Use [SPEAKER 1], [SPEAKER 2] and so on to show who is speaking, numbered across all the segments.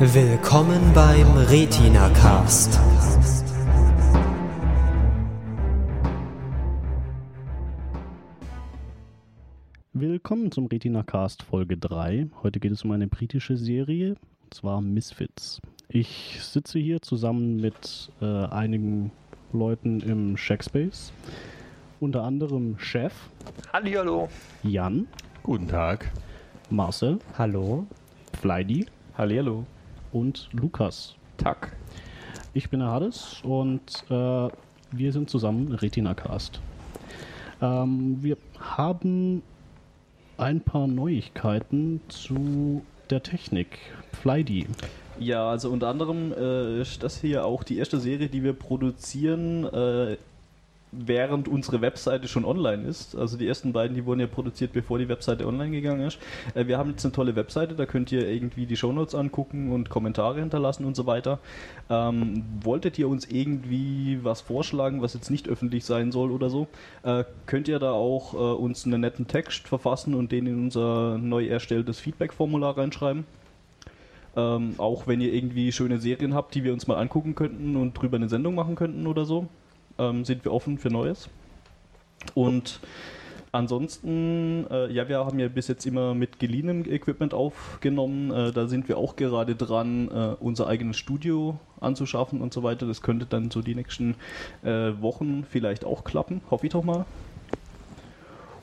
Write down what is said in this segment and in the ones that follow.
[SPEAKER 1] Willkommen beim Retina Cast.
[SPEAKER 2] Willkommen zum Retina Cast Folge 3. Heute geht es um eine britische Serie, und zwar Misfits. Ich sitze hier zusammen mit äh, einigen Leuten im Shackspace. Unter anderem Chef
[SPEAKER 3] Hallihallo.
[SPEAKER 2] Jan,
[SPEAKER 4] Guten Tag.
[SPEAKER 2] Marcel,
[SPEAKER 5] Hallo.
[SPEAKER 2] Fleidy
[SPEAKER 4] Hallihallo.
[SPEAKER 2] Und Lukas.
[SPEAKER 4] Tag.
[SPEAKER 2] Ich bin der Hades und äh, wir sind zusammen Retina Cast. Ähm, wir haben ein paar Neuigkeiten zu der Technik. Fleidy.
[SPEAKER 6] Ja, also unter anderem äh, ist das hier auch die erste Serie, die wir produzieren, äh, während unsere Webseite schon online ist. Also die ersten beiden, die wurden ja produziert, bevor die Webseite online gegangen ist. Äh, wir haben jetzt eine tolle Webseite, da könnt ihr irgendwie die Shownotes angucken und Kommentare hinterlassen und so weiter. Ähm, wolltet ihr uns irgendwie was vorschlagen, was jetzt nicht öffentlich sein soll oder so, äh, könnt ihr da auch äh, uns einen netten Text verfassen und den in unser neu erstelltes Feedback-Formular reinschreiben. Ähm, auch wenn ihr irgendwie schöne Serien habt, die wir uns mal angucken könnten und drüber eine Sendung machen könnten oder so, ähm, sind wir offen für Neues. Und ansonsten, äh, ja, wir haben ja bis jetzt immer mit geliehenem Equipment aufgenommen. Äh, da sind wir auch gerade dran, äh, unser eigenes Studio anzuschaffen und so weiter. Das könnte dann so die nächsten äh, Wochen vielleicht auch klappen, hoffe ich doch mal.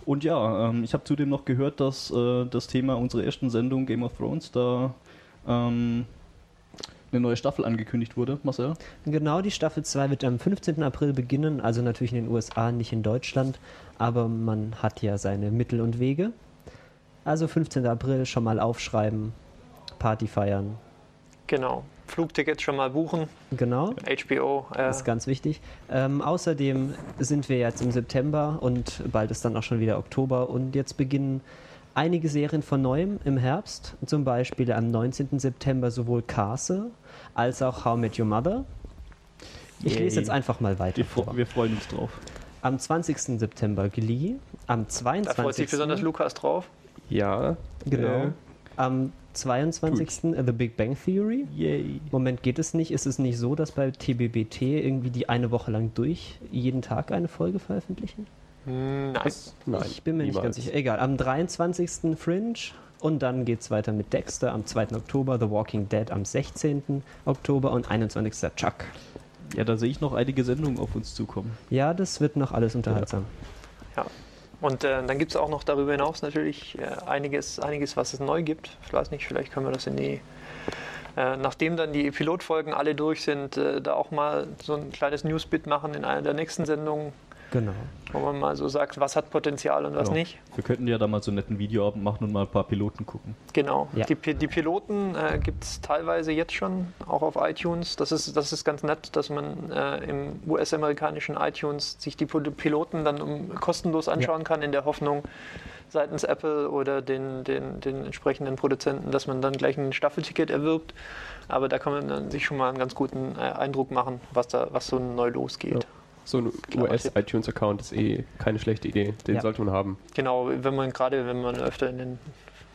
[SPEAKER 6] Und ja, ähm, ich habe zudem noch gehört, dass äh, das Thema unserer ersten Sendung Game of Thrones da ähm, eine neue Staffel angekündigt wurde, Marcel.
[SPEAKER 5] Genau, die Staffel 2 wird am 15. April beginnen, also natürlich in den USA, nicht in Deutschland, aber man hat ja seine Mittel und Wege. Also 15. April schon mal aufschreiben, Party feiern.
[SPEAKER 3] Genau. Flugtickets schon mal buchen.
[SPEAKER 5] Genau,
[SPEAKER 3] HBO. Äh,
[SPEAKER 5] das ist ganz wichtig. Ähm, außerdem sind wir jetzt im September und bald ist dann auch schon wieder Oktober und jetzt beginnen einige Serien von neuem im Herbst. Zum Beispiel am 19. September sowohl Castle als auch How Met Your Mother. Ich
[SPEAKER 6] Yay.
[SPEAKER 5] lese jetzt einfach mal weiter.
[SPEAKER 6] Wir,
[SPEAKER 5] vor.
[SPEAKER 6] wir freuen uns drauf.
[SPEAKER 5] Am 20. September Glee. Am
[SPEAKER 3] da
[SPEAKER 5] 22.
[SPEAKER 3] freut sich besonders Lukas drauf.
[SPEAKER 4] Ja.
[SPEAKER 5] Genau.
[SPEAKER 4] Äh,
[SPEAKER 5] Am 22. The Big Bang Theory.
[SPEAKER 6] Yay.
[SPEAKER 5] Moment, geht es nicht? Ist es nicht so, dass bei TBBT irgendwie die eine Woche lang durch jeden Tag eine Folge veröffentlichen?
[SPEAKER 3] Hm, Nein.
[SPEAKER 5] ich bin mir nicht
[SPEAKER 4] niemals.
[SPEAKER 5] ganz sicher. Egal. Am 23. Fringe. Und dann geht es weiter mit Dexter am 2. Oktober, The Walking Dead am 16. Oktober und 21. Chuck.
[SPEAKER 6] Ja, da sehe ich noch einige Sendungen auf uns zukommen.
[SPEAKER 5] Ja, das wird noch alles unterhaltsam.
[SPEAKER 3] Ja. Und äh, dann gibt es auch noch darüber hinaus natürlich äh, einiges, einiges, was es neu gibt. Ich weiß nicht, vielleicht können wir das in die. Äh, nachdem dann die Pilotfolgen alle durch sind, äh, da auch mal so ein kleines Newsbit machen in einer der nächsten Sendungen,
[SPEAKER 5] Genau.
[SPEAKER 3] wo man mal so sagt, was hat Potenzial und was
[SPEAKER 6] Genau.
[SPEAKER 3] nicht.
[SPEAKER 6] Wir könnten ja da mal so einen netten Videoabend machen und mal ein paar Piloten gucken.
[SPEAKER 3] Genau.
[SPEAKER 5] Ja.
[SPEAKER 3] Die, die Piloten äh, gibt es teilweise jetzt schon, auch auf iTunes. Das ist, das ist ganz nett, dass man äh, im US-amerikanischen iTunes sich die Pil- Piloten dann um, kostenlos anschauen kann, in der Hoffnung seitens Apple oder den, den, den entsprechenden Produzenten, dass man dann gleich ein Staffelticket erwirbt. Aber da kann man dann sich schon mal einen ganz guten äh, Eindruck machen, was da was so neu losgeht.
[SPEAKER 4] So ein US-iTunes-Account ist eh keine schlechte Idee. Den
[SPEAKER 5] Ja.
[SPEAKER 4] sollte man haben.
[SPEAKER 3] Genau, wenn man gerade wenn man öfter in den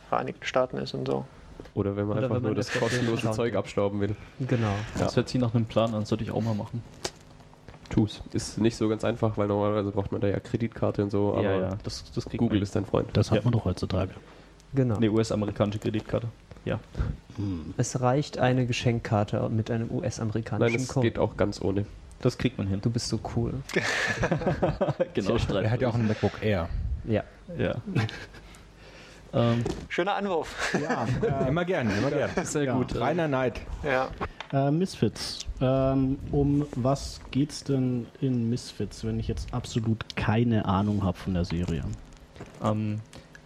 [SPEAKER 3] Vereinigten Staaten ist und so.
[SPEAKER 4] Oder wenn man
[SPEAKER 5] Oder
[SPEAKER 4] einfach
[SPEAKER 5] wenn man
[SPEAKER 4] nur das
[SPEAKER 5] den
[SPEAKER 4] kostenlose Zeug
[SPEAKER 5] will.
[SPEAKER 4] abstauben will.
[SPEAKER 5] Genau.
[SPEAKER 6] Das hört sich nach einem Plan an, sollte ich auch mal machen.
[SPEAKER 4] Tu's. Ist nicht so ganz einfach, weil normalerweise braucht man da ja Kreditkarte und so, aber
[SPEAKER 6] das, das kriegt
[SPEAKER 4] Google
[SPEAKER 6] man.
[SPEAKER 4] ist dein Freund.
[SPEAKER 2] Das hat
[SPEAKER 6] Ja.
[SPEAKER 2] man doch heutzutage.
[SPEAKER 5] Genau.
[SPEAKER 6] Eine US-amerikanische Kreditkarte. Ja.
[SPEAKER 5] Es reicht eine Geschenkkarte mit einem
[SPEAKER 4] Nein,
[SPEAKER 5] US-amerikanischen
[SPEAKER 4] es
[SPEAKER 5] Code.
[SPEAKER 4] geht auch ganz ohne.
[SPEAKER 6] Das kriegt man hin.
[SPEAKER 5] Du bist so cool.
[SPEAKER 6] genau, Streit.
[SPEAKER 7] Er hat ja auch ein MacBook Air.
[SPEAKER 5] Ja.
[SPEAKER 6] Ja. ähm,
[SPEAKER 3] Schöner Anwurf.
[SPEAKER 7] Ja, immer gern, immer gern.
[SPEAKER 6] sehr
[SPEAKER 2] Ja.
[SPEAKER 6] gut.
[SPEAKER 7] Reiner Neid.
[SPEAKER 3] Ja.
[SPEAKER 2] Äh, Misfits. Ähm, um was geht's denn in Misfits, wenn ich jetzt absolut keine Ahnung habe von der Serie?
[SPEAKER 6] Ähm,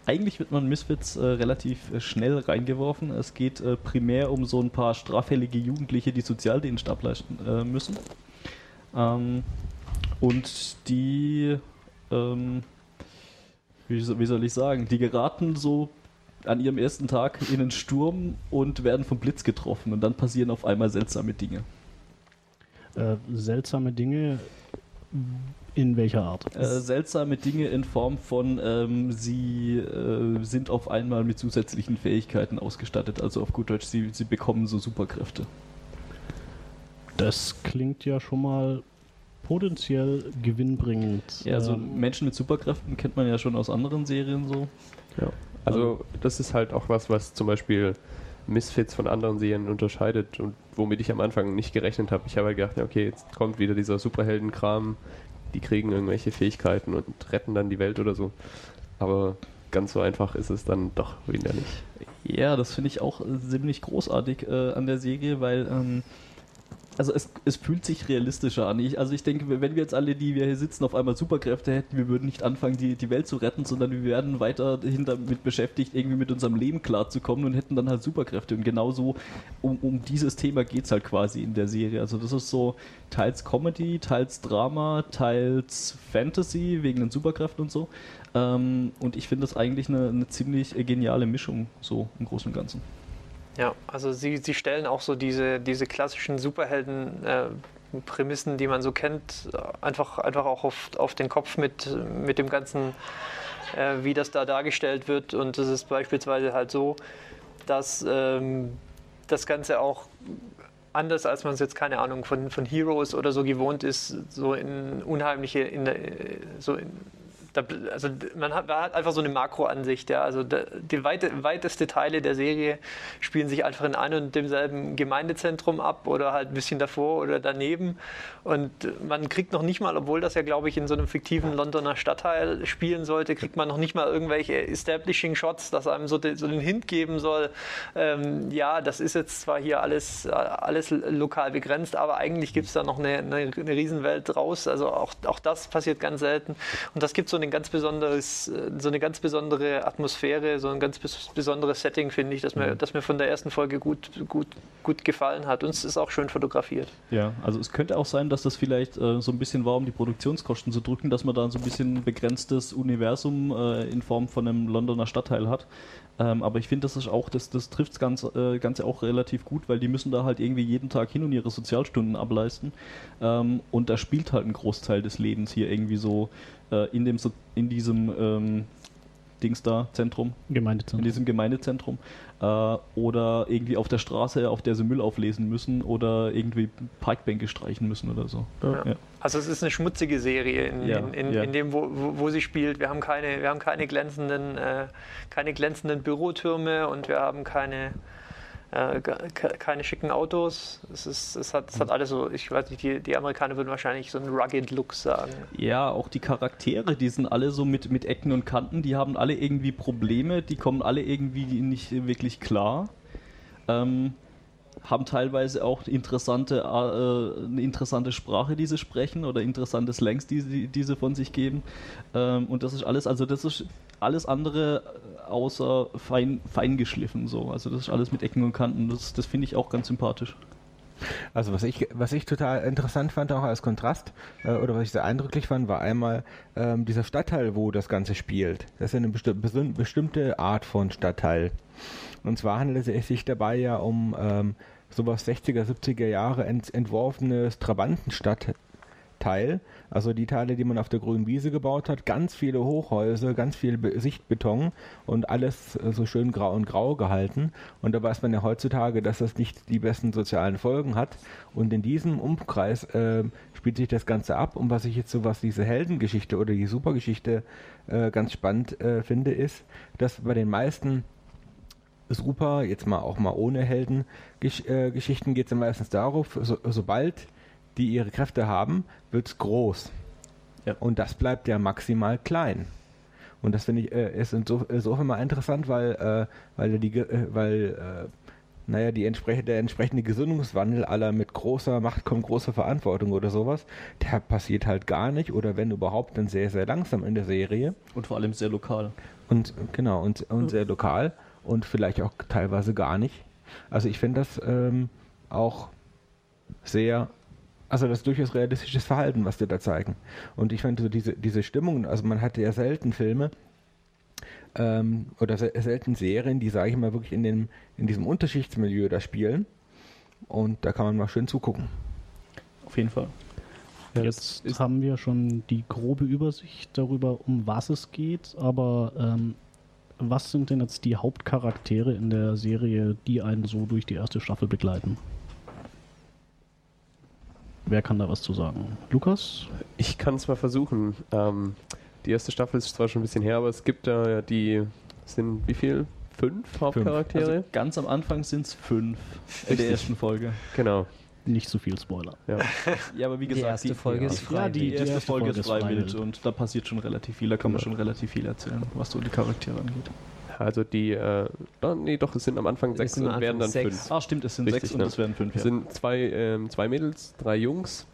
[SPEAKER 6] eigentlich wird man Misfits äh, relativ äh, schnell reingeworfen. Es geht äh, primär um so ein paar straffällige Jugendliche, die Sozialdienst ableisten äh, müssen. Ähm, und die, ähm, wie, wie soll ich sagen, die geraten so an ihrem ersten Tag in einen Sturm und werden vom Blitz getroffen. Und dann passieren auf einmal seltsame Dinge.
[SPEAKER 2] Äh, seltsame Dinge. In welcher Art?
[SPEAKER 6] Äh, seltsame Dinge in Form von, ähm, sie äh, sind auf einmal mit zusätzlichen Fähigkeiten ausgestattet. Also auf gut Deutsch, sie, sie bekommen so Superkräfte.
[SPEAKER 2] Das klingt ja schon mal potenziell gewinnbringend.
[SPEAKER 6] Ja, also
[SPEAKER 2] Ähm,
[SPEAKER 6] Menschen mit Superkräften kennt man ja schon aus anderen Serien so.
[SPEAKER 4] Ja. Also das ist halt auch was, was zum Beispiel Misfits von anderen Serien unterscheidet und womit ich am Anfang nicht gerechnet habe. Ich habe halt gedacht, ja, okay, jetzt kommt wieder dieser Superheldenkram, die kriegen irgendwelche Fähigkeiten und retten dann die Welt oder so. Aber ganz so einfach ist es dann doch wieder nicht.
[SPEAKER 6] Ja, das finde ich auch ziemlich großartig äh, an der Serie, weil ähm, also es, es fühlt sich realistischer an. Ich, also ich denke, wenn wir jetzt alle, die wir hier sitzen, auf einmal Superkräfte hätten, wir würden nicht anfangen, die, die Welt zu retten, sondern wir werden weiterhin damit beschäftigt, irgendwie mit unserem Leben klarzukommen und hätten dann halt Superkräfte. Und genauso um, um dieses Thema geht es halt quasi in der Serie. Also das ist so teils Comedy, teils Drama, teils Fantasy wegen den Superkräften und so. Ähm, und ich finde das eigentlich eine, eine ziemlich geniale Mischung, so im Großen und Ganzen.
[SPEAKER 3] Ja, also sie, sie stellen auch so diese, diese klassischen Superhelden-Prämissen, die man so kennt, äh, einfach, einfach auch auf, auf den Kopf mit, mit dem ganzen, äh, wie das da dargestellt wird. Und es ist beispielsweise halt so, dass ähm, das Ganze auch anders als man es jetzt, keine Ahnung, von, von Heroes oder so gewohnt ist, so in unheimliche, in, der- so in, da, also man hat, man hat einfach so eine Makroansicht, ja. Also da, die weite, weiteste Teile der Serie spielen sich einfach in einem und demselben Gemeindezentrum ab oder halt ein bisschen davor oder daneben. Und man kriegt noch nicht mal, obwohl das ja, glaube ich, in so einem fiktiven Londoner Stadtteil spielen sollte, kriegt man noch nicht mal irgendwelche Establishing Shots, das einem so, den- so den Hint geben soll. Ähm, ja, das ist jetzt zwar hier alles, alles lokal begrenzt, aber eigentlich gibt es da noch eine, eine, eine Riesenwelt raus. Also auch, auch das passiert ganz selten. Und das gibt so ein ganz besonderes, äh, so eine ganz besondere Atmosphäre, so ein ganz bes- besonderes Setting, finde ich, das mir, das mir von der ersten Folge gut, gut, gut gefallen hat. Und es ist auch schön fotografiert.
[SPEAKER 6] Ja, also es könnte auch sein, dass das vielleicht äh, so ein bisschen war, um die Produktionskosten zu drücken, dass man da so ein bisschen begrenztes Universum äh, in Form von einem Londoner Stadtteil hat. Ähm, aber ich finde, das ist auch, das, das trifft das Ganze, äh, Ganze auch relativ gut, weil die müssen da halt irgendwie jeden Tag hin und ihre Sozialstunden ableisten. Ähm, und da spielt halt ein Großteil des Lebens hier irgendwie so in, dem, so in diesem ähm, Dings da, Zentrum, in
[SPEAKER 2] Gemeindezentrum.
[SPEAKER 6] diesem Gemeindezentrum äh, oder irgendwie auf der Straße, auf der sie Müll auflesen müssen oder irgendwie Parkbänke streichen müssen oder so.
[SPEAKER 3] Ja.
[SPEAKER 6] Ja.
[SPEAKER 3] Also es ist eine schmutzige Serie in,
[SPEAKER 6] Ja,
[SPEAKER 3] in, in,
[SPEAKER 6] ja.
[SPEAKER 3] in dem, wo, wo, wo sie spielt. Wir haben keine, wir haben keine glänzenden, äh, keine glänzenden Bürotürme und wir haben keine, äh, keine schicken Autos. Es, ist, es, hat, es hat alles so, ich weiß nicht, die, die Amerikaner würden wahrscheinlich so einen rugged Look sagen.
[SPEAKER 6] ja, auch die Charaktere, die sind alle so mit, mit Ecken und Kanten, die haben alle irgendwie Probleme, die kommen alle irgendwie nicht wirklich klar. Ähm, haben teilweise auch interessante, äh, eine interessante Sprache, die sie sprechen oder interessante Slangs, die sie, die sie von sich geben. Ähm, und das ist alles, also das ist alles andere außer fein, fein geschliffen so. Also das ist alles mit Ecken und Kanten. Das, das finde ich auch ganz sympathisch.
[SPEAKER 8] Also was ich, was ich total interessant fand, auch als Kontrast, äh, oder was ich sehr eindrücklich fand, war einmal ähm, dieser Stadtteil, wo das Ganze spielt. Das ist ja eine besti besin- bestimmte Art von Stadtteil. Und zwar handelt es sich dabei ja um ähm, sowas 60er, 70er Jahre ent entworfenes Trabantenstadtteil. Also die Teile, die man auf der grünen Wiese gebaut hat, ganz viele Hochhäuser, ganz viel Be Sichtbeton und alles äh, so schön grau und grau gehalten. Und da weiß man ja heutzutage, dass das nicht die besten sozialen Folgen hat. Und in diesem Umkreis äh, spielt sich das Ganze ab. Und was ich jetzt so, was diese Heldengeschichte oder die Supergeschichte äh, ganz spannend äh, finde, ist, dass bei den meisten Super, jetzt mal auch mal ohne Heldengeschichten geht es ja meistens darauf, so, sobald die ihre Kräfte haben, wird es groß.
[SPEAKER 6] Ja.
[SPEAKER 8] Und das bleibt ja maximal klein. Und das finde ich äh, ist inso, insofern mal interessant, weil, äh, weil die, äh, weil, äh, naja, die entsprech der entsprechende Gesinnungswandel aller mit großer Macht kommt große Verantwortung oder sowas, der passiert halt gar nicht oder wenn überhaupt, dann sehr, sehr langsam in der Serie.
[SPEAKER 6] Und vor allem sehr lokal.
[SPEAKER 8] Und genau, und, und sehr lokal und vielleicht auch teilweise gar nicht. Also ich finde das ähm, auch sehr, also das ist durchaus realistisches Verhalten, was die da zeigen. Und ich fand so diese, diese Stimmung, also man hatte ja selten Filme ähm, oder se selten Serien, die, sage ich mal, wirklich in, dem, in diesem Unterschichtsmilieu da spielen. Und da kann man mal schön zugucken.
[SPEAKER 6] Auf jeden Fall.
[SPEAKER 2] Jetzt
[SPEAKER 4] ist-
[SPEAKER 2] haben wir schon die grobe Übersicht darüber, um was es geht, aber ähm, was sind denn jetzt die Hauptcharaktere in der Serie, die einen so durch die erste Staffel begleiten? Wer kann da was zu sagen? Lukas?
[SPEAKER 4] Ich kann es mal versuchen. Ähm, die erste Staffel ist zwar schon ein bisschen her, aber es gibt da ja die, sind wie viel? Fünf Hauptcharaktere?
[SPEAKER 6] Also ganz am Anfang sind es fünf in der
[SPEAKER 4] Richtig.
[SPEAKER 6] ersten Folge.
[SPEAKER 4] genau.
[SPEAKER 2] Nicht zu viel Spoiler.
[SPEAKER 4] Ja.
[SPEAKER 6] Ja, aber wie
[SPEAKER 5] Die
[SPEAKER 6] gesagt,
[SPEAKER 5] erste Folge ist
[SPEAKER 6] ja,
[SPEAKER 5] frei.
[SPEAKER 6] die, erste, Folge ist freiwillig und da passiert schon relativ viel. Da kann man schon relativ viel erzählen, was so die Charaktere angeht.
[SPEAKER 4] Also die, äh, nee, doch, es sind am Anfang sechs und
[SPEAKER 5] am
[SPEAKER 4] werden dann
[SPEAKER 5] Anfang sechs.
[SPEAKER 4] fünf.
[SPEAKER 6] Ah, stimmt, es sind
[SPEAKER 4] Richtig,
[SPEAKER 6] sechs und
[SPEAKER 4] ne?
[SPEAKER 6] es werden fünf.
[SPEAKER 4] Es sind zwei, ähm, zwei Mädels, drei Jungs.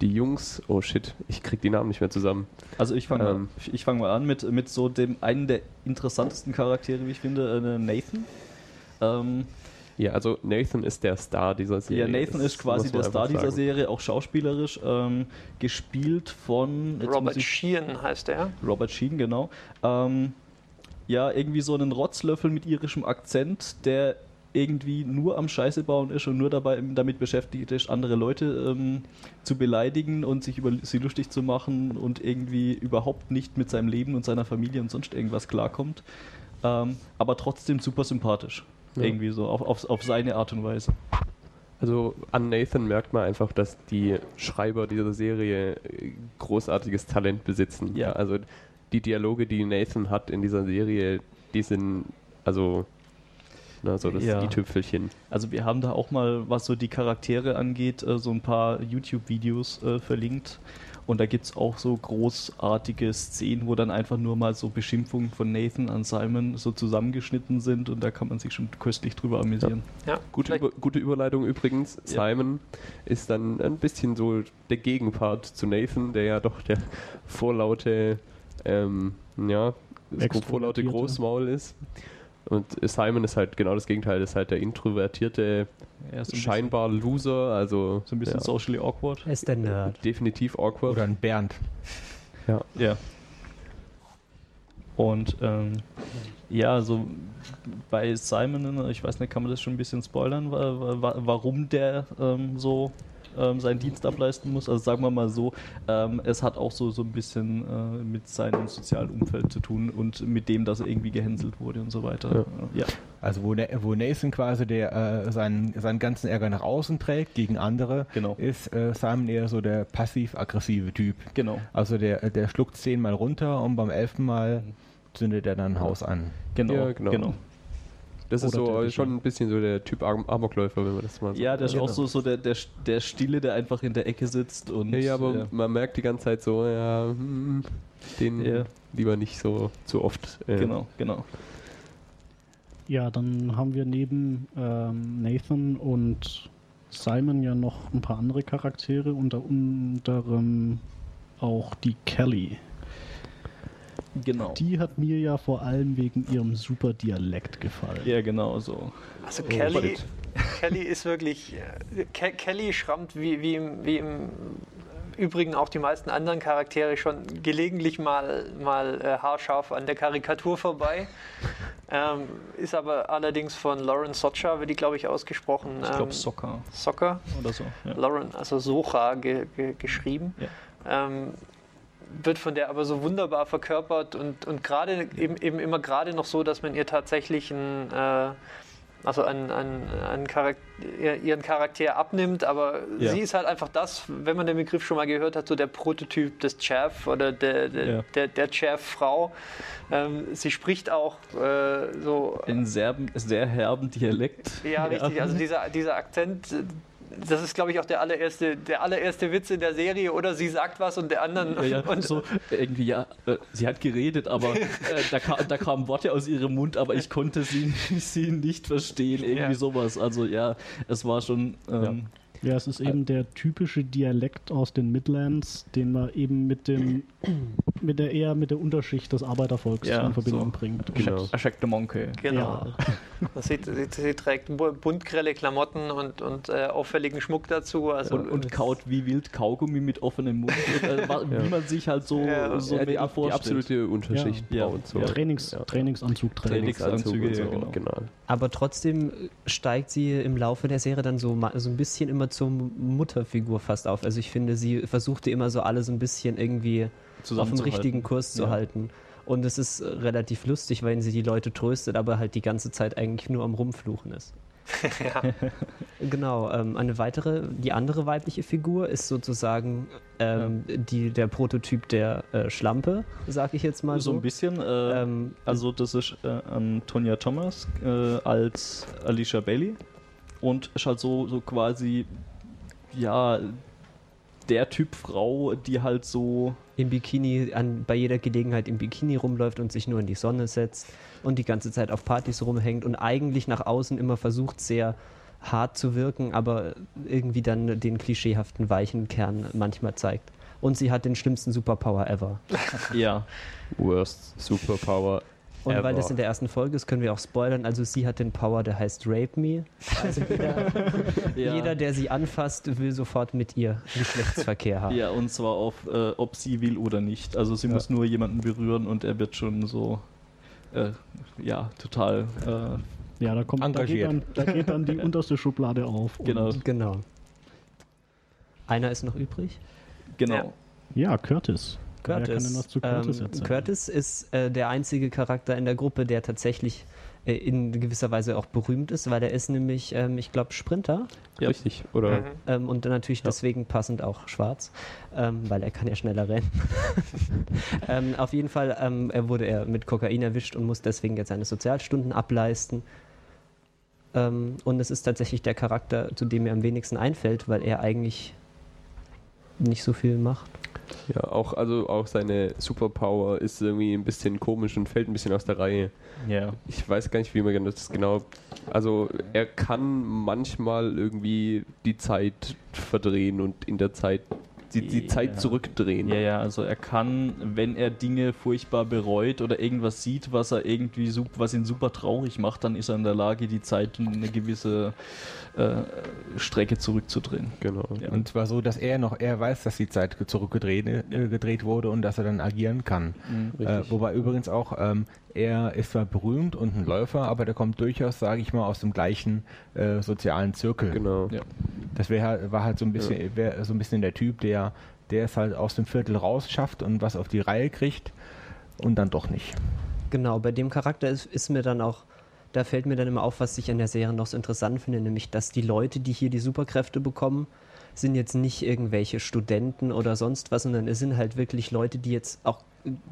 [SPEAKER 4] Die Jungs, oh shit, ich krieg die Namen nicht mehr zusammen.
[SPEAKER 6] Also ich fange
[SPEAKER 4] Ähm.
[SPEAKER 6] mal, ich fang mal an mit, mit so dem einen der interessantesten Charaktere, wie ich finde, äh, Nathan. Ähm,
[SPEAKER 4] Ja, also Nathan ist der Star dieser Serie.
[SPEAKER 6] ja, Nathan
[SPEAKER 4] Das
[SPEAKER 6] ist quasi der Star
[SPEAKER 4] einfach
[SPEAKER 6] dieser
[SPEAKER 4] sagen.
[SPEAKER 6] Serie, auch schauspielerisch, ähm, gespielt von
[SPEAKER 3] Robert
[SPEAKER 6] ich-
[SPEAKER 3] Sheehan heißt er.
[SPEAKER 6] Robert Sheen, genau. Ähm, ja, irgendwie so einen Rotzlöffel mit irischem Akzent, der irgendwie nur am Scheiße bauen ist und nur dabei damit beschäftigt ist, andere Leute ähm, zu beleidigen und sich über sie lustig zu machen und irgendwie überhaupt nicht mit seinem Leben und seiner Familie und sonst irgendwas klarkommt. Ähm, aber trotzdem super sympathisch.
[SPEAKER 4] Ja.
[SPEAKER 6] Irgendwie so, auf, auf, auf seine Art und Weise.
[SPEAKER 4] Also an Nathan merkt man einfach, dass die Schreiber dieser Serie äh, großartiges Talent besitzen.
[SPEAKER 6] Ja.
[SPEAKER 4] Also die Dialoge, die Nathan hat in dieser Serie, die sind also na, so das
[SPEAKER 6] Ja.
[SPEAKER 4] die Tüpfelchen.
[SPEAKER 6] Also wir haben da auch mal, was so die Charaktere angeht, äh, so ein paar YouTube-Videos äh, verlinkt. Und da gibt es auch so großartige Szenen, wo dann einfach nur mal so Beschimpfungen von Nathan an Simon so zusammengeschnitten sind und da kann man sich schon köstlich drüber amüsieren.
[SPEAKER 3] Ja,
[SPEAKER 4] Gute,
[SPEAKER 3] vielleicht-
[SPEAKER 4] Über, gute Überleitung übrigens.
[SPEAKER 6] Ja.
[SPEAKER 4] Simon ist dann ein bisschen so der Gegenpart zu Nathan, der ja doch der vorlaute, ähm, ja, das vorlaute Großmaul ist. Und Simon ist halt genau das Gegenteil, ist halt der introvertierte,
[SPEAKER 6] Ja, so ein
[SPEAKER 4] scheinbar Loser, also
[SPEAKER 6] so ein bisschen
[SPEAKER 4] ja,
[SPEAKER 6] socially awkward.
[SPEAKER 5] Er ist der Nerd.
[SPEAKER 4] definitiv awkward.
[SPEAKER 8] Oder ein Bernd.
[SPEAKER 6] Ja. Und ähm, ja, so bei Simon, ich weiß nicht, kann man das schon ein bisschen spoilern, wa- wa- warum der ähm, so ähm, seinen Dienst ableisten muss. Also sagen wir mal so, ähm, es hat auch so, so ein bisschen äh, mit seinem sozialen Umfeld zu tun und mit dem, dass er irgendwie gehänselt wurde und so weiter. Äh, Ja,
[SPEAKER 8] Also wo, Na- wo Nathan quasi der, äh, seinen, seinen ganzen Ärger nach außen trägt gegen andere,
[SPEAKER 6] Genau.
[SPEAKER 8] ist äh, Simon eher so der passiv-aggressive Typ.
[SPEAKER 6] genau.
[SPEAKER 8] Also der, der schluckt zehnmal runter und beim elften Mal zündet er dann ein Haus an.
[SPEAKER 6] Genau,
[SPEAKER 4] Ja, genau.
[SPEAKER 6] genau.
[SPEAKER 4] Das ist so
[SPEAKER 2] der
[SPEAKER 4] schon ein bisschen so der Typ Am- Amokläufer, wenn man das mal so
[SPEAKER 6] Ja, der ist
[SPEAKER 8] Genau.
[SPEAKER 6] auch so, so der, der, der Stille, der einfach in der Ecke sitzt und
[SPEAKER 4] Ja, ja, aber
[SPEAKER 6] ja.
[SPEAKER 4] man merkt die ganze Zeit so, ja, hm, den
[SPEAKER 6] Ja.
[SPEAKER 4] lieber nicht so zu oft. äh,
[SPEAKER 6] genau, genau.
[SPEAKER 2] Ja, dann haben wir neben ähm, Nathan und Simon ja noch ein paar andere Charaktere, unter anderem auch die Kelly.
[SPEAKER 6] Genau.
[SPEAKER 2] Die hat mir ja vor allem wegen ihrem super Dialekt gefallen.
[SPEAKER 6] Ja, genau so.
[SPEAKER 3] Also
[SPEAKER 6] Oh,
[SPEAKER 3] Kelly. Kelly ist wirklich. äh, Ke Kelly schrammt wie, wie, im, wie im Übrigen auch die meisten anderen Charaktere schon gelegentlich mal, mal äh, haarscharf an der Karikatur vorbei. ähm, ist aber allerdings von Lauren Socha, wird die, glaube ich, ausgesprochen.
[SPEAKER 6] Ich glaube
[SPEAKER 3] ähm,
[SPEAKER 6] Soccer
[SPEAKER 3] Soccer.
[SPEAKER 6] oder so. Ja.
[SPEAKER 3] Lauren, also Socha ge, ge, geschrieben. Ähm, wird von der aber so wunderbar verkörpert und, und gerade eben, eben immer gerade noch so, dass man ihr tatsächlich ein, äh, also einen, einen, einen Charak ihren Charakter abnimmt, aber
[SPEAKER 6] Ja.
[SPEAKER 3] sie ist halt einfach das, wenn man den Begriff schon mal gehört hat, so der Prototyp des Chav oder der, der,
[SPEAKER 6] Ja.
[SPEAKER 3] der, der Chav-Frau. Ähm, sie spricht auch äh, so
[SPEAKER 6] In serben, sehr herben Dialekt.
[SPEAKER 3] ja, richtig. Also dieser, dieser Akzent, das ist, glaube ich, auch der allererste, der allererste Witz in der Serie. Oder sie sagt was und der anderen.
[SPEAKER 6] Ja, ja,
[SPEAKER 3] und,
[SPEAKER 6] so irgendwie, ja, äh, sie hat geredet, aber äh, da, kam, da kamen Worte aus ihrem Mund, aber ich konnte sie, sie nicht verstehen, irgendwie
[SPEAKER 3] Ja.
[SPEAKER 6] sowas. Also ja, es war schon, ähm,
[SPEAKER 2] Ja, es ist eben der typische Dialekt aus den Midlands, den man eben mit dem mit der eher mit der Unterschicht des Arbeitervolks
[SPEAKER 6] Ja,
[SPEAKER 2] in Verbindung
[SPEAKER 6] so.
[SPEAKER 2] bringt.
[SPEAKER 4] Genau.
[SPEAKER 6] The Monkey.
[SPEAKER 3] Genau.
[SPEAKER 2] Ja.
[SPEAKER 3] Sie, sie, sie trägt bu- buntgrelle Klamotten und, und äh, auffälligen Schmuck dazu. Also
[SPEAKER 6] Und, und kaut wie wild Kaugummi mit offenem Mund. Und, äh,
[SPEAKER 4] Ja.
[SPEAKER 6] Wie man sich halt so,
[SPEAKER 3] Ja.
[SPEAKER 6] so
[SPEAKER 4] ja, die, ab, die
[SPEAKER 6] vorstellt.
[SPEAKER 4] absolute Unterschicht
[SPEAKER 6] Ja.
[SPEAKER 4] braut so.
[SPEAKER 6] Ja.
[SPEAKER 2] Trainings,
[SPEAKER 4] Ja.
[SPEAKER 2] Trainingsanzug trägt.
[SPEAKER 6] Trainingsanzüge,
[SPEAKER 4] und so,
[SPEAKER 6] ja, genau.
[SPEAKER 4] genau.
[SPEAKER 5] Aber trotzdem steigt sie im Laufe der Serie dann so, so ein bisschen immer zur Mutterfigur fast auf. Also ich finde, sie versuchte immer so alle so ein bisschen irgendwie auf dem richtigen Kurs zu
[SPEAKER 6] Ja.
[SPEAKER 5] halten. Und es ist äh, relativ lustig, wenn sie die Leute tröstet, aber halt die ganze Zeit eigentlich nur am Rumfluchen ist.
[SPEAKER 3] ja.
[SPEAKER 5] Genau, ähm, eine weitere, die andere weibliche Figur ist sozusagen ähm, die, der Prototyp der äh, Schlampe, sag ich jetzt mal
[SPEAKER 6] so
[SPEAKER 5] so.
[SPEAKER 6] ein bisschen. Äh,
[SPEAKER 5] Ähm,
[SPEAKER 6] also das ist äh, Antonia Thomas äh, als Alicia Bailey und ist halt so, so quasi ja der Typ Frau, die halt so
[SPEAKER 5] im Bikini, an, bei jeder Gelegenheit im Bikini rumläuft und sich nur in die Sonne setzt und die ganze Zeit auf Partys rumhängt und eigentlich nach außen immer versucht, sehr hart zu wirken, aber irgendwie dann den klischeehaften weichen Kern manchmal zeigt. Und sie hat den schlimmsten Superpower ever.
[SPEAKER 6] ja
[SPEAKER 4] Worst Superpower
[SPEAKER 5] Und weil
[SPEAKER 4] ever.
[SPEAKER 5] das in der ersten Folge ist, können wir auch spoilern. Also sie hat den Power, der heißt Rape Me. Also jeder,
[SPEAKER 6] Ja.
[SPEAKER 5] jeder der sie anfasst, will sofort mit ihr Geschlechtsverkehr haben.
[SPEAKER 6] ja und zwar auf äh, ob sie will oder nicht. Also sie muss nur jemanden berühren und er wird schon so äh, ja total äh,
[SPEAKER 2] Ja, da, kommt, da, geht
[SPEAKER 8] Engagiert.
[SPEAKER 2] dann, da geht dann die unterste Schublade auf. Und-
[SPEAKER 6] genau
[SPEAKER 5] Genau. Einer ist noch übrig.
[SPEAKER 6] genau.
[SPEAKER 2] Ja, Curtis.
[SPEAKER 5] Curtis.
[SPEAKER 2] Curtis
[SPEAKER 5] ähm? Curtis ist äh, der einzige Charakter in der Gruppe, der tatsächlich äh, in gewisser Weise auch berühmt ist, weil er ist nämlich, ähm, ich glaube, Sprinter
[SPEAKER 6] Ja.
[SPEAKER 4] Richtig. Oder
[SPEAKER 3] Mhm.
[SPEAKER 5] ähm, und natürlich deswegen passend auch schwarz, ähm, weil er kann ja schneller rennen. ähm, auf jeden Fall, ähm, er wurde er mit Kokain erwischt und muss deswegen jetzt seine Sozialstunden ableisten. Ähm, und es ist tatsächlich der Charakter, zu dem mir am wenigsten einfällt, weil er eigentlich nicht so viel macht.
[SPEAKER 4] Ja, auch, also auch seine Superpower ist irgendwie ein bisschen komisch und fällt ein bisschen aus der Reihe.
[SPEAKER 6] Ja.
[SPEAKER 4] Ich weiß gar nicht, wie man das genau. Also er kann manchmal irgendwie die Zeit verdrehen und in der Zeit die, die Zeit
[SPEAKER 6] Ja.
[SPEAKER 4] zurückdrehen.
[SPEAKER 6] Ja, ja, also er kann, wenn er Dinge furchtbar bereut oder irgendwas sieht, was er irgendwie was ihn super traurig macht, dann ist er in der Lage, die Zeit in eine gewisse äh, Strecke zurückzudrehen.
[SPEAKER 4] Genau.
[SPEAKER 6] Ja.
[SPEAKER 8] Und zwar so, dass er noch, er weiß, dass die Zeit zurückgedreht äh, gedreht wurde und dass er dann agieren kann. Äh,
[SPEAKER 4] Richtig.
[SPEAKER 8] wobei übrigens auch, ähm, er ist zwar berühmt und ein Läufer, aber der kommt durchaus, sage ich mal, aus dem gleichen äh, sozialen Zirkel.
[SPEAKER 4] Genau.
[SPEAKER 6] Ja.
[SPEAKER 8] Das wär, halt- war halt so ein bisschen, wär so ein bisschen der Typ, der, der es halt aus dem Viertel raus schafft und was auf die Reihe kriegt und dann doch nicht.
[SPEAKER 5] Genau, bei dem Charakter ist, ist mir dann auch, da fällt mir dann immer auf, was ich an der Serie noch so interessant finde, nämlich, dass die Leute, die hier die Superkräfte bekommen, sind jetzt nicht irgendwelche Studenten oder sonst was, sondern es sind halt wirklich Leute, die jetzt auch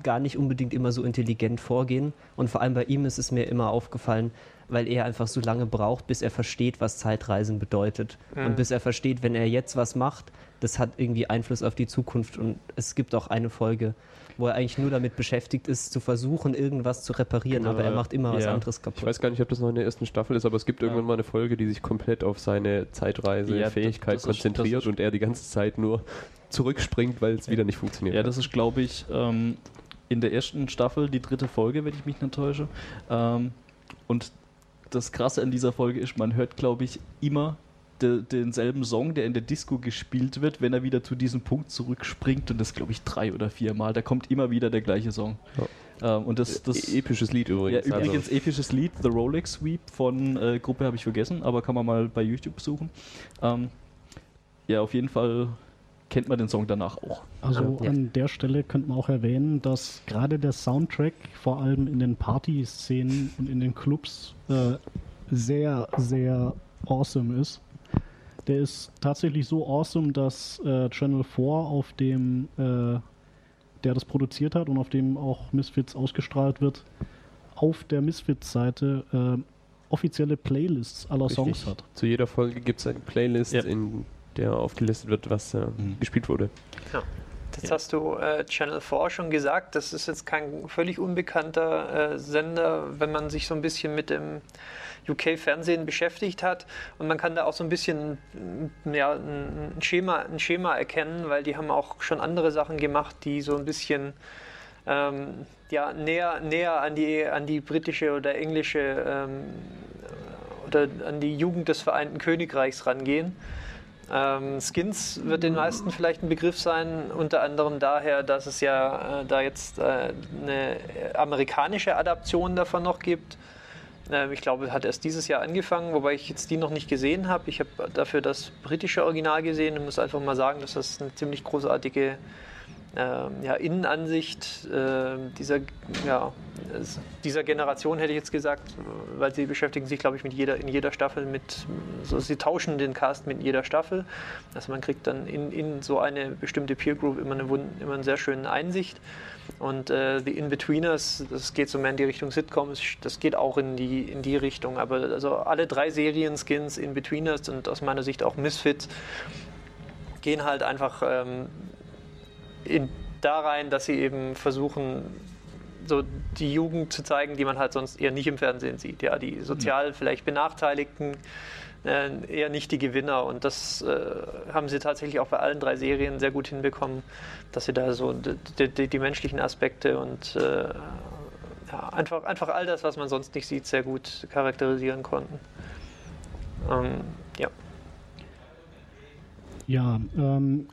[SPEAKER 5] gar nicht unbedingt immer so intelligent vorgehen. Und vor allem bei ihm ist es mir immer aufgefallen, weil er einfach so lange braucht, bis er versteht, was Zeitreisen bedeutet. Und bis er versteht, wenn er jetzt was macht, das hat irgendwie Einfluss auf die Zukunft. Und es gibt auch eine Folge, wo er eigentlich nur damit beschäftigt ist, zu versuchen, irgendwas zu reparieren,
[SPEAKER 4] Genau,
[SPEAKER 5] aber er macht immer was
[SPEAKER 6] ja.
[SPEAKER 5] anderes
[SPEAKER 4] Ich
[SPEAKER 5] kaputt.
[SPEAKER 4] weiß gar nicht, ob das noch in der ersten Staffel ist, aber es gibt irgendwann mal eine Folge, die sich komplett auf seine
[SPEAKER 6] Ja,
[SPEAKER 4] Zeitreise-Fähigkeit
[SPEAKER 6] ist-
[SPEAKER 4] konzentriert und er die ganze Zeit nur zurückspringt, weil es wieder nicht funktioniert.
[SPEAKER 6] Ja, das ist, glaube ich, ähm, in der ersten Staffel die dritte Folge, wenn ich mich nicht täusche. Ähm, und das Krasse an dieser Folge ist, man hört, glaube ich, immer de, denselben Song, der in der Disco gespielt wird, wenn er wieder zu diesem Punkt zurückspringt. Und das, glaube ich, drei oder vier Mal. Da kommt immer wieder der gleiche Song. Ähm, und das, das
[SPEAKER 4] E- Episches Lied übrigens.
[SPEAKER 6] ja, übrigens
[SPEAKER 4] also,
[SPEAKER 6] episches Lied, The Rolex Sweep von äh, Gruppe habe ich vergessen, aber kann man mal bei YouTube suchen. Ähm, ja, auf jeden Fall kennt man den Song danach auch.
[SPEAKER 2] Also
[SPEAKER 5] Ja.
[SPEAKER 2] an der Stelle könnte man auch erwähnen, dass gerade der Soundtrack vor allem in den Party-Szenen und in den Clubs äh, sehr, sehr awesome ist. Der ist tatsächlich so awesome, dass äh, Channel 4 auf dem, äh, der das produziert hat und auf dem auch Misfits ausgestrahlt wird, auf der Misfits-Seite äh, offizielle Playlists aller
[SPEAKER 4] richtig.
[SPEAKER 2] Songs hat.
[SPEAKER 4] Zu jeder Folge gibt es eine Playlist,
[SPEAKER 6] Ja.
[SPEAKER 4] in der aufgelistet wird, was äh,
[SPEAKER 6] Mhm.
[SPEAKER 4] gespielt wurde.
[SPEAKER 3] Jetzt hast du äh, Channel 4 schon gesagt, das ist jetzt kein völlig unbekannter äh, Sender, wenn man sich so ein bisschen mit dem UK-Fernsehen beschäftigt hat. Und man kann da auch so ein bisschen mm, ja, ein, ein Schema, ein Schema erkennen, weil die haben auch schon andere Sachen gemacht, die so ein bisschen ähm, ja, näher, näher an, die, an die britische oder englische ähm, oder an die Jugend des Vereinten Königreichs rangehen. Ähm, Skins wird den meisten vielleicht ein Begriff sein, unter anderem daher, dass es ja äh, da jetzt äh, eine amerikanische Adaption davon noch gibt. Ähm, ich glaube, hat erst dieses Jahr angefangen, wobei ich jetzt die noch nicht gesehen habe. Ich habe dafür das britische Original gesehen und muss einfach mal sagen, dass das eine ziemlich großartige ähm, ja, Innenansicht äh, dieser, ja, es- dieser Generation, hätte ich jetzt gesagt, weil sie beschäftigen sich, glaube ich, mit jeder, in jeder Staffel mit, so, sie tauschen den Cast mit jeder Staffel. Also man kriegt dann in, in so eine bestimmte Peer Group immer eine, immer eine sehr schöne Einsicht. Und äh, The In-Betweeners, das geht so mehr in die Richtung Sitcoms, das geht auch in die, in die Richtung. Aber also alle drei Serien-Skins, In-Betweeners und aus meiner Sicht auch Misfits, gehen halt einfach ähm, in, da rein, dass sie eben versuchen, so die Jugend zu zeigen, die man halt sonst eher nicht im Fernsehen sieht. Ja, die sozial vielleicht Benachteiligten, äh, eher nicht die Gewinner. Und das äh, haben sie tatsächlich auch bei allen drei Serien sehr gut hinbekommen, dass sie da so die menschlichen Aspekte und äh, ja, einfach, einfach all das, was man sonst nicht sieht, sehr gut charakterisieren konnten. Ähm, ja.
[SPEAKER 2] Ja, ähm,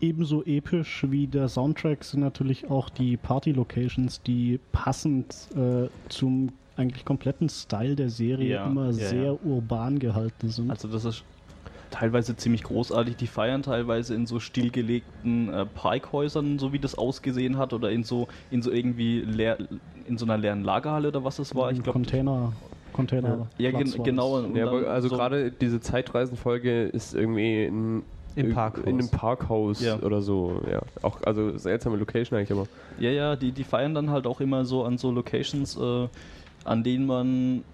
[SPEAKER 2] ebenso episch wie der Soundtrack sind natürlich auch die Party-Locations, die passend äh, zum eigentlich kompletten Style der Serie
[SPEAKER 6] Ja,
[SPEAKER 2] immer
[SPEAKER 6] ja,
[SPEAKER 2] sehr
[SPEAKER 6] ja.
[SPEAKER 2] urban gehalten sind.
[SPEAKER 6] Also das ist teilweise ziemlich großartig. Die feiern teilweise in so stillgelegten äh, Parkhäusern, so wie das ausgesehen hat, oder in so in so irgendwie leer, in so einer leeren Lagerhalle oder was es war. Ich glaube,
[SPEAKER 2] Container, Container.
[SPEAKER 6] ja, gen genau.
[SPEAKER 4] also
[SPEAKER 6] so-
[SPEAKER 4] gerade diese Zeitreisenfolge ist irgendwie in,
[SPEAKER 5] Im Parkhaus.
[SPEAKER 4] in einem Parkhaus
[SPEAKER 6] Ja.
[SPEAKER 4] oder so. Ja, auch also seltsame Location eigentlich, aber
[SPEAKER 6] Ja, ja, die, die feiern dann halt auch immer so an so Locations, äh, an denen man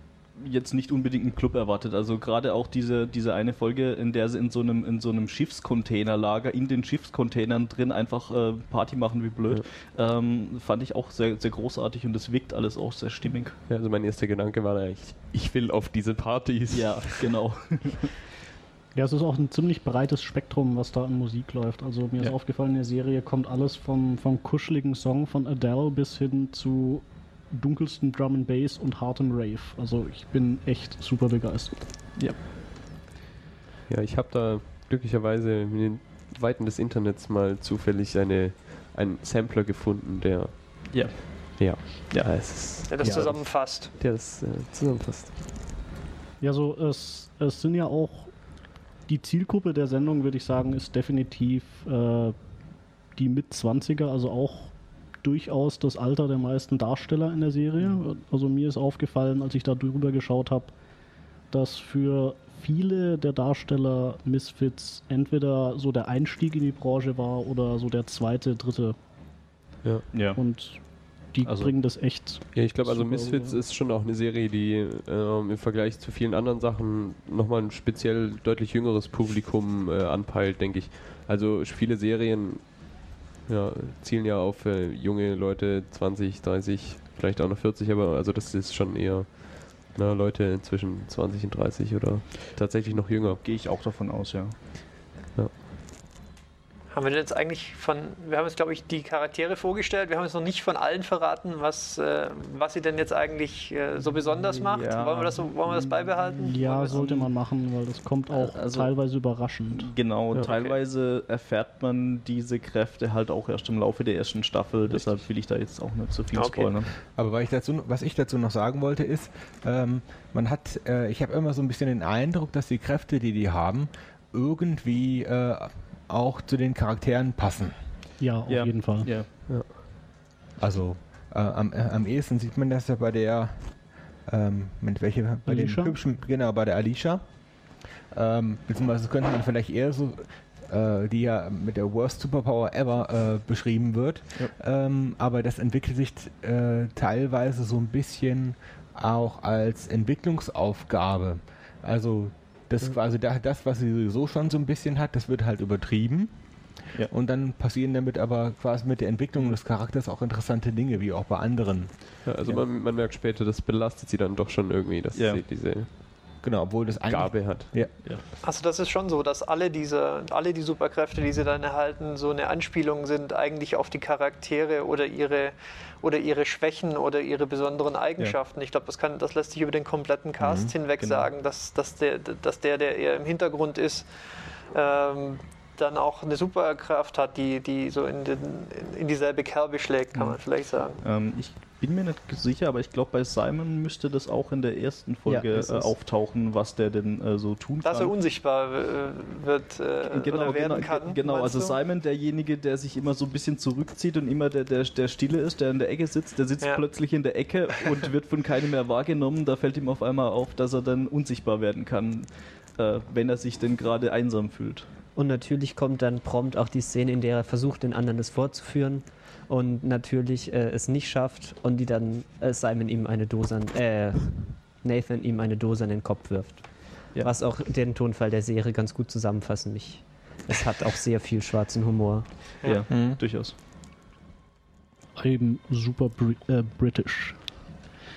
[SPEAKER 6] jetzt nicht unbedingt einen Club erwartet. Also gerade auch diese, diese eine Folge, in der sie in so einem, in so einem Schiffscontainerlager, in den Schiffscontainern drin einfach äh, Party machen wie blöd, ähm, fand ich auch sehr, sehr großartig und es wirkt alles auch sehr stimmig.
[SPEAKER 4] ja, also mein erster Gedanke war eigentlich, ich will auf diese Partys.
[SPEAKER 6] Ja, genau.
[SPEAKER 2] Ja, es ist auch ein ziemlich breites Spektrum, was da an Musik läuft. Also mir ist
[SPEAKER 6] Ja.
[SPEAKER 2] aufgefallen, in der Serie kommt alles vom, vom kuscheligen Song von Adele bis hin zu dunkelsten Drum and Bass und hartem Rave. Also ich bin echt super begeistert.
[SPEAKER 4] Ja, ich habe da glücklicherweise in den Weiten des Internets mal zufällig eine, einen Sampler gefunden, der
[SPEAKER 6] Ja.
[SPEAKER 4] ja,
[SPEAKER 6] Ja.
[SPEAKER 4] es ist,
[SPEAKER 3] Der das
[SPEAKER 2] Ja.
[SPEAKER 3] zusammenfasst.
[SPEAKER 4] der das äh, zusammenfasst.
[SPEAKER 2] Ja, so es, es sind ja auch die Zielgruppe der Sendung, würde ich sagen, ist definitiv äh, die Mit-20er, also auch durchaus das Alter der meisten Darsteller in der Serie. Also mir ist aufgefallen, als ich da drüber geschaut habe, dass für viele der Darsteller Misfits entweder so der Einstieg in die Branche war oder so der zweite, dritte.
[SPEAKER 4] Ja.
[SPEAKER 6] Ja.
[SPEAKER 2] Und die
[SPEAKER 6] Also-
[SPEAKER 2] bringen das echt.
[SPEAKER 4] Ja, ich glaube, also Misfits
[SPEAKER 2] oder?
[SPEAKER 4] ist schon auch eine Serie, die ähm, im Vergleich zu vielen anderen Sachen nochmal ein speziell deutlich jüngeres Publikum äh, anpeilt, denke ich. Also viele Serien ja, zielen ja auf äh, junge Leute, 20, 30, vielleicht auch noch 40, aber also das ist schon eher na, Leute zwischen 20 und 30 oder tatsächlich noch jünger.
[SPEAKER 6] Gehe ich auch davon aus, ja.
[SPEAKER 3] Haben wir denn jetzt eigentlich von, wir haben jetzt glaube ich die Charaktere vorgestellt, wir haben jetzt noch nicht von allen verraten, was, äh, was sie denn jetzt eigentlich äh, so besonders macht.
[SPEAKER 6] Ja.
[SPEAKER 3] Wollen, wir das so, wollen wir das beibehalten?
[SPEAKER 2] Ja, sollte man machen, weil das kommt auch
[SPEAKER 6] Also-
[SPEAKER 2] teilweise überraschend.
[SPEAKER 6] Genau,
[SPEAKER 4] Ja.
[SPEAKER 6] teilweise erfährt man diese Kräfte halt auch erst im Laufe der ersten Staffel, deshalb will ich da jetzt auch nicht so viel
[SPEAKER 3] Okay.
[SPEAKER 6] spoilern.
[SPEAKER 8] Aber ich dazu, was ich dazu noch sagen wollte, ist, ähm, man hat, äh, ich habe immer so ein bisschen den Eindruck, dass die Kräfte, die die haben, irgendwie äh, auch zu den Charakteren passen.
[SPEAKER 2] Ja, auf
[SPEAKER 6] Ja.
[SPEAKER 2] jeden Fall.
[SPEAKER 6] Ja.
[SPEAKER 8] Also äh, am, äh, am ehesten sieht man das ja bei der, ähm, mit welche, bei
[SPEAKER 2] Alicia?
[SPEAKER 8] den hübschen, genau, bei der Alicia. Ähm, beziehungsweise könnte man vielleicht eher so, äh, die ja mit der Worst Superpower ever äh, beschrieben wird. Ähm, aber das entwickelt sich äh, teilweise so ein bisschen auch als Entwicklungsaufgabe. Also das quasi da, das, was sie sowieso schon so ein bisschen hat, das wird halt übertrieben.
[SPEAKER 6] Ja.
[SPEAKER 8] Und dann passieren damit aber quasi mit der Entwicklung des Charakters auch interessante Dinge, wie auch bei anderen.
[SPEAKER 4] Ja, also
[SPEAKER 8] Ja.
[SPEAKER 4] Man, man merkt später, das belastet sie dann doch schon irgendwie, dass
[SPEAKER 6] Ja.
[SPEAKER 4] sie diese
[SPEAKER 8] Genau, obwohl das eigentlich.
[SPEAKER 4] Gabe hat.
[SPEAKER 8] Ja.
[SPEAKER 3] Also das ist schon so, dass alle diese, alle die Superkräfte, die sie dann erhalten, so eine Anspielung sind eigentlich auf die Charaktere oder ihre oder ihre Schwächen oder ihre besonderen Eigenschaften. Ich glaube, das kann, das lässt sich über den kompletten Cast hinweg
[SPEAKER 6] genau.
[SPEAKER 3] sagen, dass, dass, der, dass der, der eher im Hintergrund ist, ähm, dann auch eine Superkraft hat, die, die so in, den, in dieselbe Kerbe schlägt, kann man vielleicht sagen.
[SPEAKER 6] Ähm, ich bin mir nicht sicher, aber ich glaube, bei Simon müsste das auch in der ersten Folge
[SPEAKER 5] Ja,
[SPEAKER 6] äh, auftauchen, was der denn äh, so tun
[SPEAKER 3] Dass er
[SPEAKER 6] kann.
[SPEAKER 3] unsichtbar äh, wird äh,
[SPEAKER 6] Genau,
[SPEAKER 3] oder werden
[SPEAKER 6] genau,
[SPEAKER 3] kann.
[SPEAKER 6] genau. also
[SPEAKER 3] du?
[SPEAKER 6] Simon, derjenige, der sich immer so ein bisschen zurückzieht und immer der, der, der Stille ist, der in der Ecke sitzt, der sitzt
[SPEAKER 3] Ja.
[SPEAKER 6] plötzlich in der Ecke und wird von keinem mehr wahrgenommen. Da fällt ihm auf einmal auf, dass er dann unsichtbar werden kann, äh, wenn er sich denn gerade einsam fühlt.
[SPEAKER 5] Und natürlich kommt dann prompt auch die Szene, in der er versucht, den anderen das vorzuführen und natürlich äh, es nicht schafft und die dann äh, Simon ihm eine Dose an, äh, Nathan ihm eine Dose an den Kopf wirft.
[SPEAKER 6] Ja.
[SPEAKER 5] Was auch den Tonfall der Serie ganz gut zusammenfassen. Mich. Es hat auch sehr viel schwarzen Humor.
[SPEAKER 6] Ja,
[SPEAKER 8] Mhm.
[SPEAKER 6] durchaus.
[SPEAKER 2] Eben super Bri äh, British.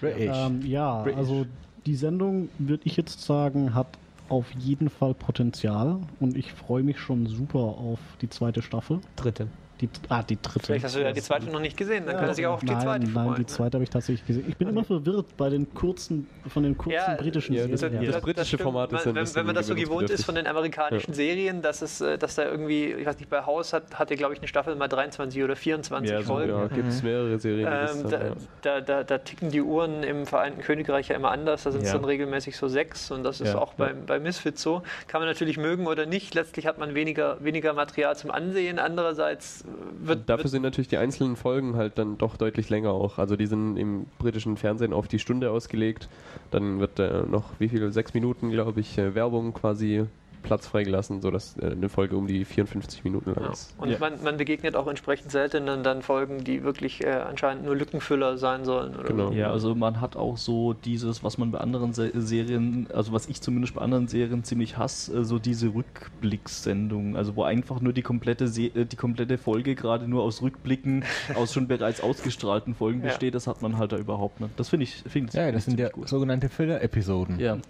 [SPEAKER 8] British.
[SPEAKER 2] Ähm, ja,
[SPEAKER 8] British.
[SPEAKER 2] also die Sendung, würde ich jetzt sagen, hat auf jeden Fall Potenzial und ich freue mich schon super auf die zweite Staffel.
[SPEAKER 5] Dritte.
[SPEAKER 2] Die, ah, die dritte.
[SPEAKER 3] Vielleicht hast du ja die zweite noch nicht gesehen, dann kann er sich auch auf die
[SPEAKER 2] nein,
[SPEAKER 3] zweite
[SPEAKER 2] Nein,
[SPEAKER 3] freuen.
[SPEAKER 2] die zweite habe ich tatsächlich gesehen. Ich bin immer verwirrt bei den kurzen, von den kurzen
[SPEAKER 3] Ja,
[SPEAKER 2] britischen
[SPEAKER 4] ja, das-
[SPEAKER 2] Serien.
[SPEAKER 4] das
[SPEAKER 2] Ja.
[SPEAKER 4] britische
[SPEAKER 3] stimmt.
[SPEAKER 4] Format ist
[SPEAKER 3] wenn,
[SPEAKER 4] ein
[SPEAKER 3] wenn, wenn man das so gewohnt ist von den amerikanischen Serien, dass es, äh, dass da irgendwie, ich weiß nicht, bei House hat, hat ja glaube ich eine Staffel mal 23 oder 24
[SPEAKER 6] Ja, so,
[SPEAKER 3] Folgen.
[SPEAKER 4] Ja, gibt es mehrere Serien. das
[SPEAKER 3] Ähm,
[SPEAKER 4] dann, ja.
[SPEAKER 3] da, da, da, da ticken die Uhren im Vereinten Königreich ja immer anders. Da sind es
[SPEAKER 6] Ja.
[SPEAKER 3] dann regelmäßig so sechs und das ist
[SPEAKER 6] Ja,
[SPEAKER 3] auch bei, bei Misfits so. Kann man natürlich mögen oder nicht. Letztlich hat man weniger, weniger Material zum Ansehen. Andererseits wird,
[SPEAKER 4] Dafür
[SPEAKER 3] wird
[SPEAKER 4] sind natürlich die einzelnen Folgen halt dann doch deutlich länger auch. Also die sind im britischen Fernsehen auf die Stunde ausgelegt. Dann wird äh, noch, wie viel, sechs Minuten, glaube ich, äh, Werbung quasi Platz freigelassen, sodass äh, eine Folge um die 54 Minuten lang
[SPEAKER 3] Ja.
[SPEAKER 4] ist.
[SPEAKER 3] Und
[SPEAKER 6] Ja.
[SPEAKER 3] man, man begegnet auch entsprechend selten dann, dann Folgen, die wirklich äh, anscheinend nur Lückenfüller sein sollen. Oder
[SPEAKER 4] Genau.
[SPEAKER 3] So.
[SPEAKER 6] Ja, also man hat auch so dieses, was man bei anderen Se Serien, also was ich zumindest bei anderen Serien ziemlich hasse, äh, so diese Rückblickssendungen, also wo einfach nur die komplette Se äh, die komplette Folge gerade nur aus Rückblicken aus schon bereits ausgestrahlten Folgen
[SPEAKER 3] Ja.
[SPEAKER 6] besteht, das hat man halt da überhaupt nicht. Das finde ich, finde ich
[SPEAKER 8] ja, das sind ja
[SPEAKER 6] gut.
[SPEAKER 8] sogenannte Filler-Episoden.
[SPEAKER 6] Ja,
[SPEAKER 8] Und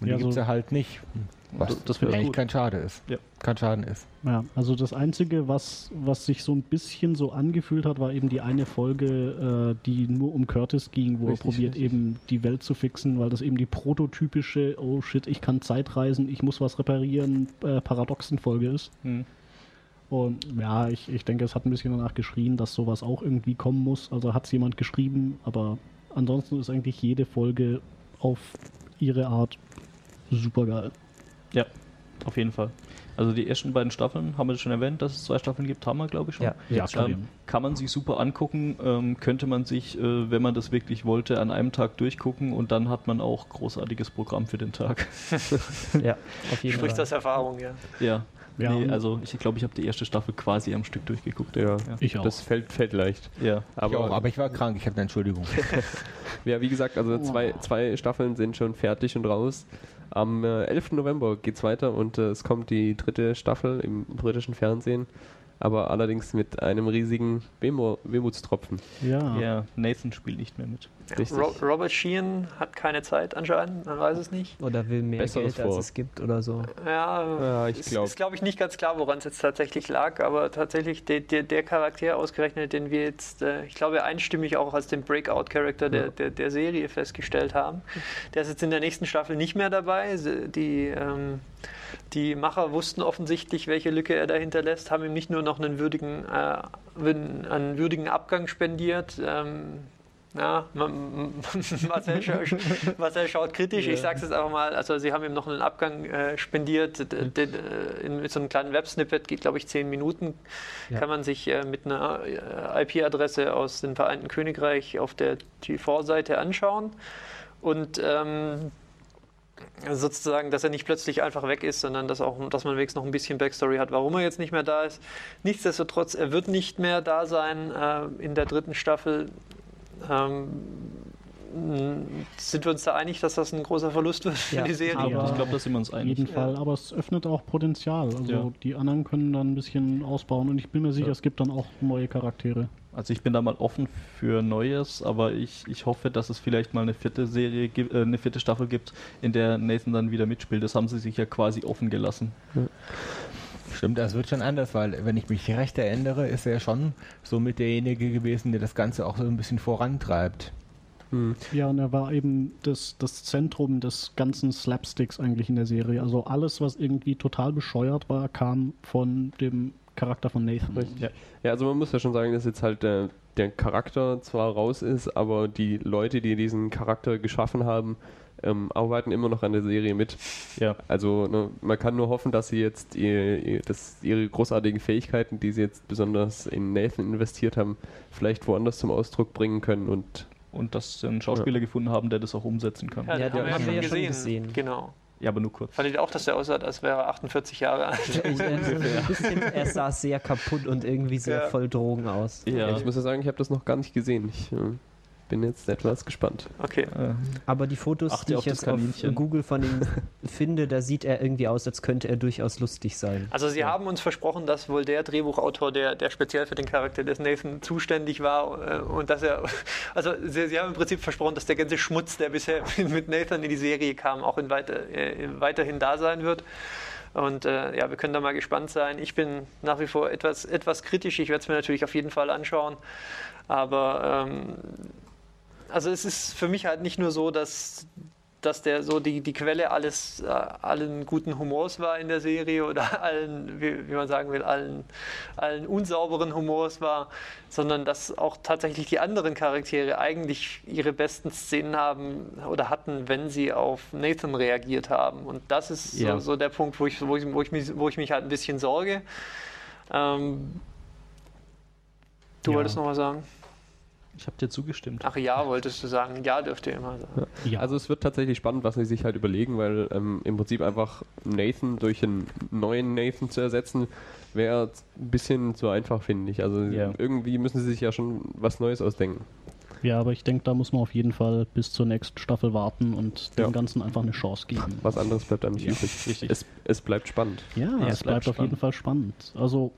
[SPEAKER 2] Ja,
[SPEAKER 8] die gibt es
[SPEAKER 2] so-
[SPEAKER 8] ja halt nicht. Was
[SPEAKER 6] Das- finde ich
[SPEAKER 8] eigentlich
[SPEAKER 6] gut.
[SPEAKER 8] kein Schade ist.
[SPEAKER 6] Ja.
[SPEAKER 8] Kein Schaden ist.
[SPEAKER 2] Ja, also das Einzige, was, was sich so ein bisschen so angefühlt hat, war eben die eine Folge, äh, die nur um Curtis ging, wo
[SPEAKER 8] Richtig,
[SPEAKER 2] er probiert,
[SPEAKER 8] richtig.
[SPEAKER 2] eben die Welt zu fixen, weil das eben die prototypische, oh shit, ich kann Zeitreisen, ich muss was reparieren, äh, Paradoxen-Folge ist.
[SPEAKER 6] Hm.
[SPEAKER 2] Und ja, ich, ich denke, es hat ein bisschen danach geschrien, dass sowas auch irgendwie kommen muss. Also hat es jemand geschrieben, aber ansonsten ist eigentlich jede Folge auf ihre Art super geil.
[SPEAKER 6] Ja, auf jeden Fall. Also die ersten beiden Staffeln, haben wir schon erwähnt, dass es zwei Staffeln gibt, haben wir glaube ich schon.
[SPEAKER 5] Ja.
[SPEAKER 2] Ja,
[SPEAKER 6] Ähm, kann man sich super angucken, ähm, könnte man sich, äh, wenn man das wirklich wollte, an einem Tag durchgucken und dann hat man auch großartiges Programm für den Tag.
[SPEAKER 5] Ja, auf jeden
[SPEAKER 3] Spricht
[SPEAKER 5] Fall.
[SPEAKER 3] das Erfahrung, ja.
[SPEAKER 6] ja.
[SPEAKER 2] Ja,
[SPEAKER 6] nee, also ich glaube, ich habe die erste Staffel quasi am Stück durchgeguckt.
[SPEAKER 4] Ja,
[SPEAKER 2] Ich auch.
[SPEAKER 4] das fällt, fällt leicht.
[SPEAKER 6] Ja.
[SPEAKER 4] Aber,
[SPEAKER 8] ich auch, aber ich war krank, ich habe eine Entschuldigung.
[SPEAKER 4] ja, wie gesagt, also zwei, zwei Staffeln sind schon fertig und raus. Am äh, 11. November geht's weiter und äh, es kommt die dritte Staffel im britischen Fernsehen, aber allerdings mit einem riesigen Wehmu Wehmutstropfen.
[SPEAKER 2] Ja.
[SPEAKER 6] ja, Nathan spielt nicht mehr mit.
[SPEAKER 4] Richtig.
[SPEAKER 3] Ro Robert Sheehan hat keine Zeit anscheinend, man weiß es nicht.
[SPEAKER 5] Oder will mehr
[SPEAKER 4] Besseres
[SPEAKER 5] Geld, als
[SPEAKER 4] vor.
[SPEAKER 5] es gibt oder so.
[SPEAKER 3] Ja,
[SPEAKER 4] Ja, ich
[SPEAKER 3] es
[SPEAKER 4] glaub-
[SPEAKER 3] ist, glaube ich, nicht ganz klar, woran es jetzt tatsächlich lag, aber tatsächlich der, der, der Charakter ausgerechnet, den wir jetzt, äh, ich glaube, einstimmig auch als den Breakout-Charakter der, der, der Serie festgestellt haben, der ist jetzt in der nächsten Staffel nicht mehr dabei. Die, ähm, die Macher wussten offensichtlich, welche Lücke er da hinterlässt, haben ihm nicht nur noch einen würdigen, äh, einen würdigen Abgang spendiert. Ähm, ja, Marcel, Marcel schaut kritisch, ich sag's jetzt einfach mal. Also, sie haben ihm noch einen Abgang äh, spendiert. Mit so einem kleinen Websnippet, geht glaube ich zehn Minuten.
[SPEAKER 5] Ja.
[SPEAKER 3] Kann man sich äh, mit einer äh, IP-Adresse aus dem Vereinten Königreich auf der TV-Seite anschauen. Und ähm, sozusagen, dass er nicht plötzlich einfach weg ist, sondern dass, auch, dass man wenigstens noch ein bisschen Backstory hat, warum er jetzt nicht mehr da ist. Nichtsdestotrotz, er wird nicht mehr da sein äh, in der dritten Staffel. Ähm, sind wir uns da einig, dass das ein großer Verlust wird für
[SPEAKER 5] Ja,
[SPEAKER 3] die Serie?
[SPEAKER 2] aber-
[SPEAKER 6] Ich glaube, da sind wir uns
[SPEAKER 2] Auf
[SPEAKER 6] einig.
[SPEAKER 2] jeden Fall, aber es öffnet auch Potenzial. Also
[SPEAKER 6] Ja.
[SPEAKER 2] die anderen können dann ein bisschen ausbauen und ich bin mir sicher,
[SPEAKER 6] Ja.
[SPEAKER 2] es gibt dann auch neue Charaktere.
[SPEAKER 6] Also ich bin da mal offen für Neues, aber ich, ich hoffe, dass es vielleicht mal eine vierte Serie gibt, äh, eine vierte Staffel gibt, in der Nathan dann wieder mitspielt. Das haben sie sich ja quasi offen gelassen.
[SPEAKER 8] Stimmt, das wird schon anders, weil wenn ich mich recht erinnere, ist er schon somit derjenige gewesen, der das Ganze auch so ein bisschen vorantreibt.
[SPEAKER 2] Ja, und er war eben das, das Zentrum des ganzen Slapsticks eigentlich in der Serie. Also alles, was irgendwie total bescheuert war, kam von dem Charakter von Nathan.
[SPEAKER 4] Ja. ja, also man muss ja schon sagen, dass jetzt halt der, der Charakter zwar raus ist, aber die Leute, die diesen Charakter geschaffen haben, ähm, arbeiten immer noch an der Serie mit.
[SPEAKER 6] Ja.
[SPEAKER 4] Also ne, man kann nur hoffen, dass sie jetzt ihr, ihr, dass ihre großartigen Fähigkeiten, die sie jetzt besonders in Nathan investiert haben, vielleicht woanders zum Ausdruck bringen können und
[SPEAKER 6] Und dass sie einen Schauspieler gefunden haben, der das auch umsetzen kann.
[SPEAKER 3] Ja,
[SPEAKER 6] Ja,
[SPEAKER 3] den
[SPEAKER 5] den
[SPEAKER 3] haben wir ja schon gesehen.
[SPEAKER 5] gesehen.
[SPEAKER 3] Genau.
[SPEAKER 6] aber nur kurz.
[SPEAKER 3] Fandet ihr auch, dass der aussah, als wäre er 48 Jahre alt?
[SPEAKER 5] Ich, äh, so ein bisschen, er sah sehr kaputt und irgendwie sehr
[SPEAKER 3] Ja.
[SPEAKER 5] voll Drogen aus.
[SPEAKER 6] Ja,
[SPEAKER 4] ich muss ja sagen, ich habe das noch gar nicht gesehen. Ich äh, bin jetzt etwas gespannt.
[SPEAKER 3] Okay.
[SPEAKER 6] äh,
[SPEAKER 5] Aber die Fotos,
[SPEAKER 6] Achte
[SPEAKER 5] die ich jetzt auf. Google von ihm finde, da sieht er irgendwie aus, als könnte er durchaus lustig sein.
[SPEAKER 3] Also Sie haben uns versprochen, dass wohl der Drehbuchautor, der, der speziell für den Charakter des Nathan zuständig war äh, und dass er, also Sie, Sie haben im Prinzip versprochen, dass der ganze Schmutz, der bisher mit Nathan in die Serie kam, auch in weiter, äh, weiterhin da sein wird. Und äh, ja, wir können da mal gespannt sein. Ich bin nach wie vor etwas, etwas kritisch. Ich werde es mir natürlich auf jeden Fall anschauen. Aber ähm, also es ist für mich halt nicht nur so, dass, dass der so die, die Quelle alles, äh, allen guten Humors war in der Serie oder allen, wie, wie man sagen will, allen, allen unsauberen Humors war, sondern dass auch tatsächlich die anderen Charaktere eigentlich ihre besten Szenen haben oder hatten, wenn sie auf Nathan reagiert haben. Und das ist
[SPEAKER 6] Ja.
[SPEAKER 3] so, so der Punkt, wo ich, wo, ich, wo, ich mich, wo ich mich halt ein bisschen sorge. Ähm, du
[SPEAKER 2] Ja.
[SPEAKER 3] wolltest noch was sagen?
[SPEAKER 6] Ich habe dir zugestimmt.
[SPEAKER 3] Ach ja, wolltest du sagen. Ja, dürft ihr immer sagen.
[SPEAKER 2] Ja.
[SPEAKER 4] Also es wird tatsächlich spannend, was sie sich halt überlegen, weil ähm, im Prinzip einfach Nathan durch einen neuen Nathan zu ersetzen, wäre ein bisschen zu einfach, finde ich. Also
[SPEAKER 6] Ja.
[SPEAKER 4] irgendwie müssen sie sich ja schon was Neues ausdenken.
[SPEAKER 2] ja, aber ich denke, da muss man auf jeden Fall bis zur nächsten Staffel warten und
[SPEAKER 4] Ja.
[SPEAKER 2] dem Ganzen einfach eine Chance geben.
[SPEAKER 4] Was anderes bleibt einem nicht
[SPEAKER 2] Ja,
[SPEAKER 4] übrig.
[SPEAKER 6] richtig.
[SPEAKER 4] Es, es bleibt spannend.
[SPEAKER 2] Ja,
[SPEAKER 6] Ja,
[SPEAKER 2] es
[SPEAKER 6] es
[SPEAKER 2] bleibt,
[SPEAKER 6] bleibt
[SPEAKER 2] auf jeden Fall spannend. Also,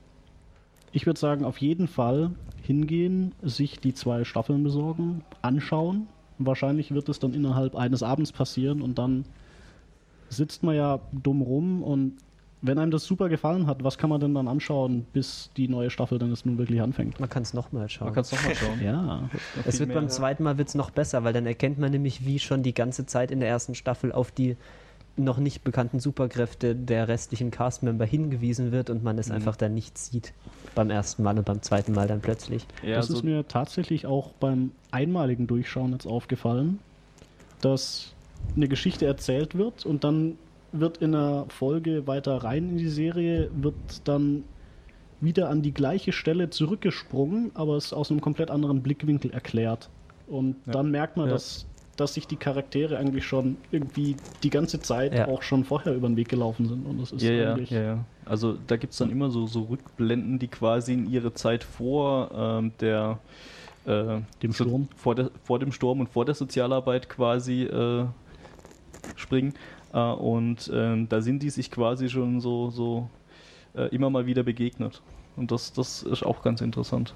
[SPEAKER 2] ich würde sagen, auf jeden Fall hingehen, sich die zwei Staffeln besorgen, anschauen. Wahrscheinlich wird es dann innerhalb eines Abends passieren und dann sitzt man ja dumm rum und wenn einem das super gefallen hat, was kann man denn dann anschauen, bis die neue Staffel dann jetzt nun wirklich anfängt?
[SPEAKER 5] Man kann es nochmal schauen.
[SPEAKER 6] Man kann es nochmal schauen.
[SPEAKER 2] Ja,
[SPEAKER 5] Es wird beim zweiten Mal wird's noch besser, weil dann erkennt man nämlich, wie schon die ganze Zeit in der ersten Staffel auf die noch nicht bekannten Superkräfte der restlichen Castmember hingewiesen wird und man es
[SPEAKER 6] Mhm.
[SPEAKER 5] einfach dann nicht sieht. Beim ersten Mal und beim zweiten Mal dann plötzlich.
[SPEAKER 6] Ja,
[SPEAKER 2] das
[SPEAKER 6] so,
[SPEAKER 2] ist mir tatsächlich auch beim einmaligen Durchschauen jetzt aufgefallen, dass eine Geschichte erzählt wird und dann wird in einer Folge weiter rein in die Serie, wird dann wieder an die gleiche Stelle zurückgesprungen, aber es aus einem komplett anderen Blickwinkel erklärt. Und
[SPEAKER 6] Ja.
[SPEAKER 2] dann merkt man,
[SPEAKER 6] Ja.
[SPEAKER 2] dass, dass sich die Charaktere eigentlich schon irgendwie die ganze Zeit
[SPEAKER 5] Ja.
[SPEAKER 2] auch schon vorher über den Weg gelaufen sind. Und das ist
[SPEAKER 6] ja, ja,
[SPEAKER 2] eigentlich
[SPEAKER 6] ja, ja. Also da gibt es dann immer so, so Rückblenden, die quasi in ihre Zeit vor ähm, der äh,
[SPEAKER 2] Dem
[SPEAKER 6] so-
[SPEAKER 2] Sturm.
[SPEAKER 6] Vor, der, vor dem Sturm und vor der Sozialarbeit quasi äh, springen. Äh, und ähm, da sind die sich quasi schon so, so äh, immer mal wieder begegnet. Und das, das ist auch ganz interessant.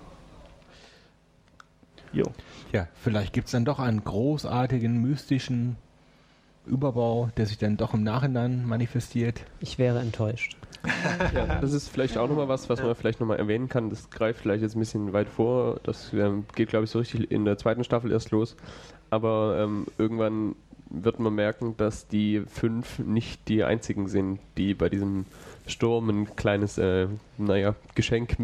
[SPEAKER 6] Jo.
[SPEAKER 8] Ja, vielleicht gibt es dann doch einen großartigen, mystischen Überbau, der sich dann doch im Nachhinein manifestiert.
[SPEAKER 5] Ich wäre enttäuscht.
[SPEAKER 4] Ja, das ist vielleicht auch nochmal was, was man vielleicht nochmal erwähnen kann. Das greift vielleicht jetzt ein bisschen weit vor. Das ähm, geht, glaube ich, so richtig in der zweiten Staffel erst los. Aber ähm, irgendwann wird man merken, dass die fünf nicht die einzigen sind, die bei diesem Sturm ein kleines, äh, naja, Geschenk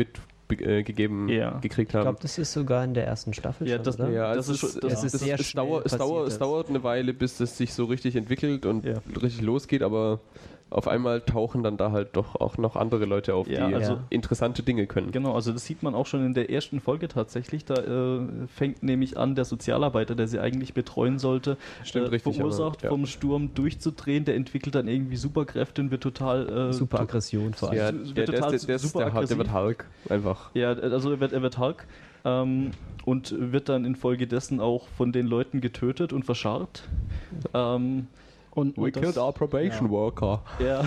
[SPEAKER 4] mitgegeben
[SPEAKER 6] Ja.
[SPEAKER 4] gekriegt
[SPEAKER 5] Ich
[SPEAKER 4] haben.
[SPEAKER 5] glaube, das ist sogar in der ersten Staffel
[SPEAKER 6] Ja,
[SPEAKER 5] schon,
[SPEAKER 6] das-
[SPEAKER 5] oder?
[SPEAKER 4] Ja,
[SPEAKER 6] Das
[SPEAKER 4] das,
[SPEAKER 6] ist
[SPEAKER 4] das,
[SPEAKER 5] das ist sehr
[SPEAKER 4] es,
[SPEAKER 5] schnell
[SPEAKER 4] dauert, es, dauert, es dauert eine Weile, bis das sich so richtig entwickelt und
[SPEAKER 6] Ja.
[SPEAKER 4] richtig losgeht, aber auf einmal tauchen dann da halt doch auch noch andere Leute auf,
[SPEAKER 6] Ja,
[SPEAKER 4] die
[SPEAKER 6] also-
[SPEAKER 4] interessante Dinge können.
[SPEAKER 6] Genau, also das sieht man auch schon in der ersten Folge tatsächlich. Da äh, fängt nämlich an, der Sozialarbeiter, der sie eigentlich betreuen sollte,
[SPEAKER 4] Stimmt, richtig,
[SPEAKER 6] verursacht
[SPEAKER 4] aber, ja.
[SPEAKER 6] vom Sturm durchzudrehen. Der entwickelt dann irgendwie Superkräfte und wird total äh,
[SPEAKER 5] Super Aggression vor allem.
[SPEAKER 4] Ja, der, der, ist, der,
[SPEAKER 6] super
[SPEAKER 4] der, der, wird. Hulk, einfach.
[SPEAKER 6] Ja, also er wird, er wird Hulk ähm, und wird dann infolgedessen auch von den Leuten getötet und verscharrt. Ähm,
[SPEAKER 2] Und,
[SPEAKER 4] We
[SPEAKER 2] und
[SPEAKER 4] killed
[SPEAKER 2] das,
[SPEAKER 4] our probation worker.
[SPEAKER 6] Ja,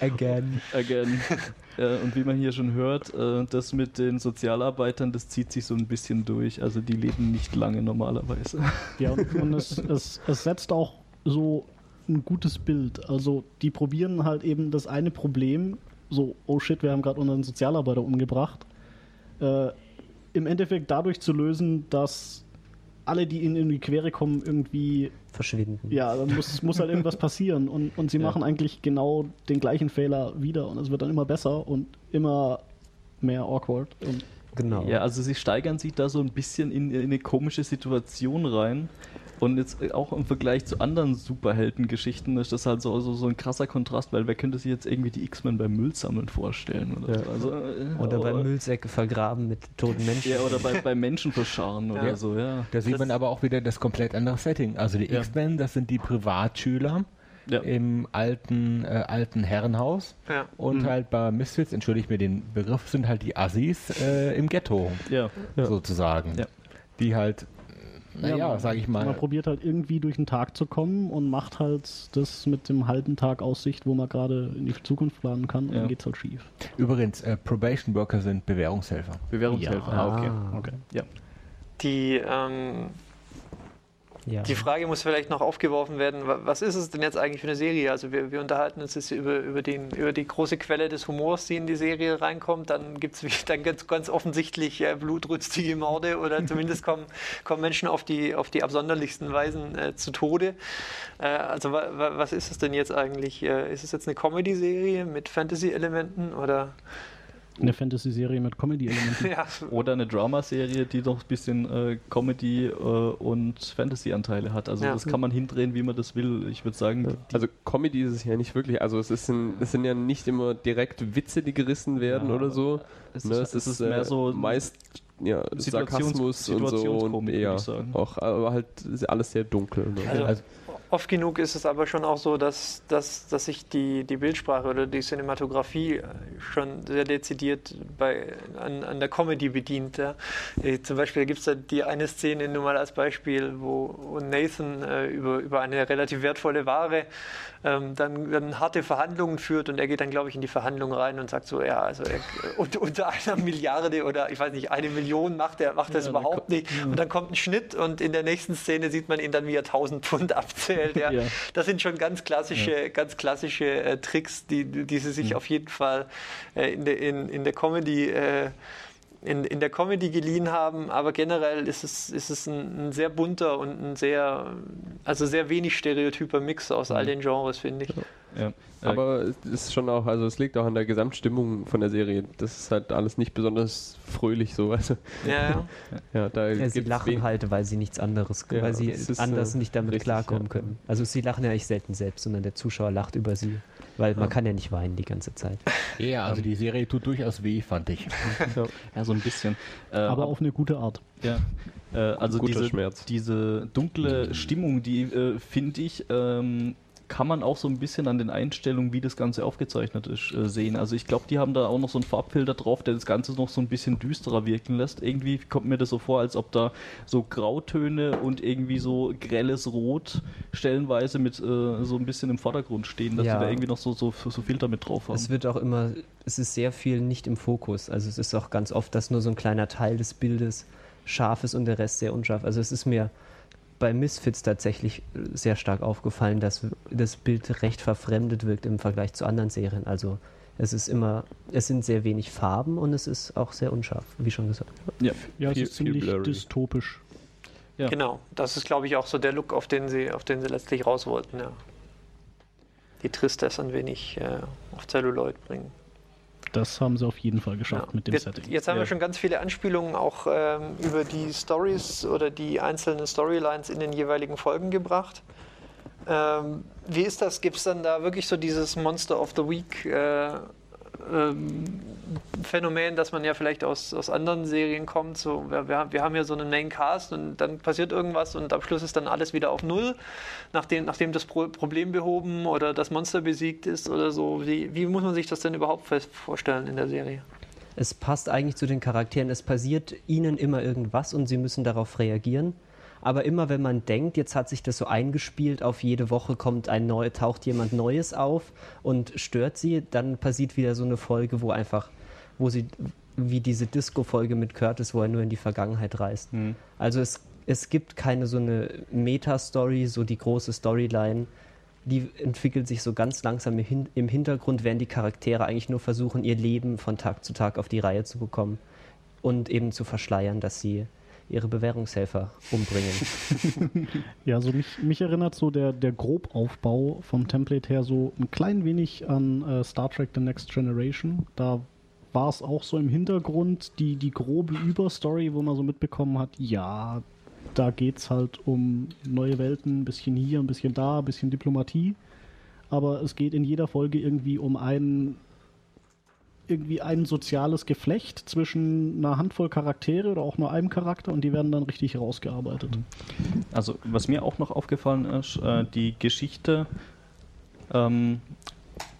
[SPEAKER 5] Again.
[SPEAKER 6] again. äh, und wie man hier schon hört, äh, das mit den Sozialarbeitern, das zieht sich so ein bisschen durch. Also die leben nicht lange normalerweise.
[SPEAKER 2] Ja, und, und es, es, es setzt auch so ein gutes Bild. Also die probieren halt eben das eine Problem, so, oh shit, wir haben gerade unseren Sozialarbeiter umgebracht, äh, im Endeffekt dadurch zu lösen, dass alle, die ihnen in die Quere kommen, irgendwie,
[SPEAKER 5] Verschwinden.
[SPEAKER 2] ja, dann muss, muss halt irgendwas passieren. Und, und sie
[SPEAKER 6] Ja.
[SPEAKER 2] machen eigentlich genau den gleichen Fehler wieder. Und es wird dann immer besser und immer mehr awkward. Und
[SPEAKER 5] Genau.
[SPEAKER 6] Ja, also sie steigern sich da so ein bisschen in, in eine komische Situation rein. Und jetzt auch im Vergleich zu anderen Superheldengeschichten ist das halt so, so, so ein krasser Kontrast, weil wer könnte sich jetzt irgendwie die X-Men beim Müllsammeln vorstellen? Oder, so. also, äh,
[SPEAKER 5] Oder beim
[SPEAKER 6] aber-
[SPEAKER 5] Müllsäcke vergraben mit toten Menschen.
[SPEAKER 6] Ja, oder bei, bei Menschen verscharen oder
[SPEAKER 3] Ja.
[SPEAKER 6] so, ja.
[SPEAKER 8] Da sieht
[SPEAKER 3] Das-
[SPEAKER 8] man aber auch wieder das komplett andere Setting. Also die
[SPEAKER 6] Ja.
[SPEAKER 8] X-Men, das sind die Privatschüler
[SPEAKER 6] Ja.
[SPEAKER 8] im alten, äh, alten Herrenhaus.
[SPEAKER 3] Ja.
[SPEAKER 8] Und
[SPEAKER 6] Mhm.
[SPEAKER 8] halt bei Misfits, entschuldige mir den Begriff, sind halt die Assis äh, im Ghetto
[SPEAKER 6] Ja.
[SPEAKER 8] sozusagen.
[SPEAKER 6] Ja.
[SPEAKER 8] Die halt, naja,
[SPEAKER 2] man-
[SPEAKER 8] sage ich mal,
[SPEAKER 2] Man probiert halt irgendwie durch den Tag zu kommen und macht halt das mit dem halben Tag Aussicht, wo man gerade in die Zukunft planen kann und
[SPEAKER 6] Ja.
[SPEAKER 2] dann geht's halt schief.
[SPEAKER 8] übrigens, äh, Probation Worker sind Bewährungshelfer.
[SPEAKER 6] Bewährungshelfer.
[SPEAKER 2] Ja.
[SPEAKER 6] Ah, okay.
[SPEAKER 5] Ah.
[SPEAKER 2] Okay.
[SPEAKER 6] Ja.
[SPEAKER 3] Die, ähm,
[SPEAKER 5] Ja.
[SPEAKER 3] die Frage muss vielleicht noch aufgeworfen werden, wa- was ist es denn jetzt eigentlich für eine Serie? Also wir, wir unterhalten uns jetzt über, über, den, über die große Quelle des Humors, die in die Serie reinkommt. Dann gibt es dann ganz, ganz offensichtlich äh, blutrünstige Morde oder zumindest kommen, kommen Menschen auf die, auf die absonderlichsten Weisen äh, zu Tode. Äh, also wa, wa, was ist es denn jetzt eigentlich? Äh, ist es jetzt eine Comedy-Serie mit Fantasy-Elementen oder?
[SPEAKER 2] Eine Fantasy-Serie mit Comedy-Elementen.
[SPEAKER 3] Ja,
[SPEAKER 6] Oder eine Dramaserie, die doch ein bisschen äh, Comedy äh, und Fantasy-Anteile hat. Also
[SPEAKER 3] Ja.
[SPEAKER 6] das kann man hindrehen, wie man das will. Ich würde sagen, die,
[SPEAKER 4] Also Comedy ist es ja nicht wirklich. Also es, ist ein, es sind ja nicht immer direkt Witze, die gerissen werden
[SPEAKER 6] Ja,
[SPEAKER 4] oder so.
[SPEAKER 6] es
[SPEAKER 4] Ne,
[SPEAKER 6] ist, es ist mehr so
[SPEAKER 4] meist ja,
[SPEAKER 6] Situations-
[SPEAKER 4] Sarkasmus und so und
[SPEAKER 6] Situationskomik,
[SPEAKER 4] eher
[SPEAKER 6] würde ich sagen.
[SPEAKER 4] auch, aber halt ist alles sehr dunkel. Ne?
[SPEAKER 3] Also,
[SPEAKER 8] Also-
[SPEAKER 3] oft genug ist es aber schon auch so, dass, dass, dass sich die, die Bildsprache oder die Cinematografie äh, schon sehr dezidiert bei, an, an der Comedy bedient. Ja. Äh, Zum Beispiel gibt es da die eine Szene nur mal als Beispiel, wo, Nathan äh, über, über eine relativ wertvolle Ware ähm, dann, dann harte Verhandlungen führt und er geht dann, glaube ich, in die Verhandlungen rein und sagt so, ja, also er, unter, unter einer Milliarde oder ich weiß nicht, eine Million macht er macht es
[SPEAKER 6] Ja,
[SPEAKER 3] überhaupt nicht. Und dann kommt ein Schnitt und in der nächsten Szene sieht man ihn dann, wie er 1000 Pfund abzählt. Ja.
[SPEAKER 6] Ja.
[SPEAKER 3] Das sind schon ganz klassische, ganz klassische äh, Tricks, die, die sie sich auf jeden Fall äh, in, der, in, in der Comedy äh, in, in der Comedy geliehen haben, aber generell ist es, ist es ein, ein sehr bunter und ein sehr, also sehr wenig stereotyper Mix aus all den Genres, finde ich.
[SPEAKER 6] ja.
[SPEAKER 4] Aber es ist schon auch, also es liegt auch an der Gesamtstimmung von der Serie. Das ist halt alles nicht besonders fröhlich so. Also,
[SPEAKER 3] Ja, ja.
[SPEAKER 4] ja, da
[SPEAKER 5] Ja, sie lachen halt, weil sie nichts anderes,
[SPEAKER 4] Ja,
[SPEAKER 5] weil sie
[SPEAKER 4] ist,
[SPEAKER 5] anders
[SPEAKER 4] äh,
[SPEAKER 5] nicht damit
[SPEAKER 4] richtig,
[SPEAKER 5] klarkommen
[SPEAKER 4] ja.
[SPEAKER 5] können. Also sie lachen ja eigentlich selten selbst, sondern der Zuschauer lacht über sie. Weil man kann ja nicht weinen die ganze Zeit.
[SPEAKER 8] Ja, also die Serie tut durchaus weh, fand ich.
[SPEAKER 6] ja, so ein bisschen. Äh,
[SPEAKER 2] Aber auf eine gute Art.
[SPEAKER 6] Ja, äh, also
[SPEAKER 4] Guter
[SPEAKER 6] diese,
[SPEAKER 4] Schmerz.
[SPEAKER 6] diese dunkle Stimmung, die äh, finde ich, ähm, kann man auch so ein bisschen an den Einstellungen, wie das Ganze aufgezeichnet ist, äh, sehen. Also ich glaube, die haben da auch noch so einen Farbfilter drauf, der das Ganze noch so ein bisschen düsterer wirken lässt. Irgendwie kommt mir das so vor, als ob da so Grautöne und irgendwie so grelles Rot stellenweise mit äh, so ein bisschen im Vordergrund stehen, dass
[SPEAKER 5] Ja.
[SPEAKER 6] die da irgendwie noch so, so, so Filter mit drauf haben.
[SPEAKER 5] Es wird auch immer, es ist sehr viel nicht im Fokus. Also es ist auch ganz oft, dass nur so ein kleiner Teil des Bildes scharf ist und der Rest sehr unscharf. Also es ist mir bei Misfits tatsächlich sehr stark aufgefallen, dass das Bild recht verfremdet wirkt im Vergleich zu anderen Serien. Also es ist immer, es sind sehr wenig Farben und es ist auch sehr unscharf, wie schon gesagt.
[SPEAKER 6] ja.
[SPEAKER 2] Ja,
[SPEAKER 4] Viel-
[SPEAKER 2] es ist ziemlich dystopisch.
[SPEAKER 6] Ja.
[SPEAKER 3] Genau, das ist, glaube ich, auch so der Look, auf den sie, auf den sie letztlich raus wollten. Ja. Die Tristesse ein wenig äh, auf Celluloid bringen.
[SPEAKER 2] Das haben sie auf jeden Fall geschafft
[SPEAKER 3] Ja.
[SPEAKER 2] mit dem
[SPEAKER 3] jetzt,
[SPEAKER 2] Setting.
[SPEAKER 3] Jetzt haben
[SPEAKER 6] Ja.
[SPEAKER 3] wir schon ganz viele Anspielungen auch ähm, über die Stories oder die einzelnen Storylines in den jeweiligen Folgen gebracht. Ähm, wie ist das? Gibt es dann da wirklich so dieses Monster of the Week äh, ähm, Phänomen, dass man ja vielleicht aus, aus anderen Serien kommt? So, wir, wir, haben- ja so einen Main Cast und dann passiert irgendwas und am Schluss ist dann alles wieder auf Null, nachdem, nachdem das Pro Problem behoben oder das Monster besiegt ist oder so. Wie, wie muss man sich das denn überhaupt vorstellen in der Serie?
[SPEAKER 5] Es passt eigentlich zu den Charakteren. Es passiert ihnen immer irgendwas und sie müssen darauf reagieren. Aber immer wenn man denkt, jetzt hat sich das so eingespielt, auf jede Woche kommt ein neu, taucht jemand Neues auf und stört sie, dann passiert wieder so eine Folge, wo einfach, wo sie, wie diese Disco-Folge mit Curtis, wo er nur in die Vergangenheit reist.
[SPEAKER 6] Hm.
[SPEAKER 5] Also es, es gibt keine so eine Meta-Story, so die große Storyline. Die entwickelt sich so ganz langsam im Hintergrund, während die Charaktere eigentlich nur versuchen, ihr Leben von Tag zu Tag auf die Reihe zu bekommen und eben zu verschleiern, dass sie ihre Bewährungshelfer umbringen.
[SPEAKER 2] Ja, so mich, mich erinnert so der, der Grobaufbau vom Template her so ein klein wenig an äh, Star Trek The Next Generation. Da war es auch so im Hintergrund die, die grobe Überstory, wo man so mitbekommen hat, ja, da geht's halt um neue Welten, ein bisschen hier, ein bisschen da, ein bisschen Diplomatie. Aber es geht in jeder Folge irgendwie um ein irgendwie ein soziales Geflecht zwischen einer Handvoll Charaktere oder auch nur einem Charakter und die werden dann richtig rausgearbeitet.
[SPEAKER 6] Also, was mir auch noch aufgefallen ist, äh, die Geschichte, ähm,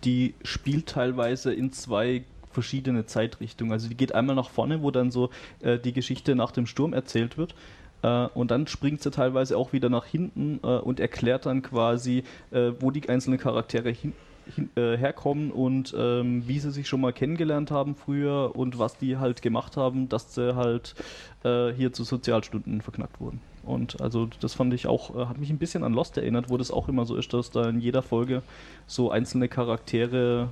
[SPEAKER 6] die spielt teilweise in zwei verschiedene Zeitrichtungen. Also, die geht einmal nach vorne, wo dann so äh, die Geschichte nach dem Sturm erzählt wird. Äh, und dann springt sie teilweise auch wieder nach hinten äh, und erklärt dann quasi, äh, wo die einzelnen Charaktere hin, hin, äh, herkommen und ähm, wie sie sich schon mal kennengelernt haben früher und was die halt gemacht haben, dass sie halt äh, hier zu Sozialstunden verknackt wurden. Und also das fand ich auch, äh, hat mich ein bisschen an Lost erinnert, wo das auch immer so ist, dass da in jeder Folge so einzelne Charaktere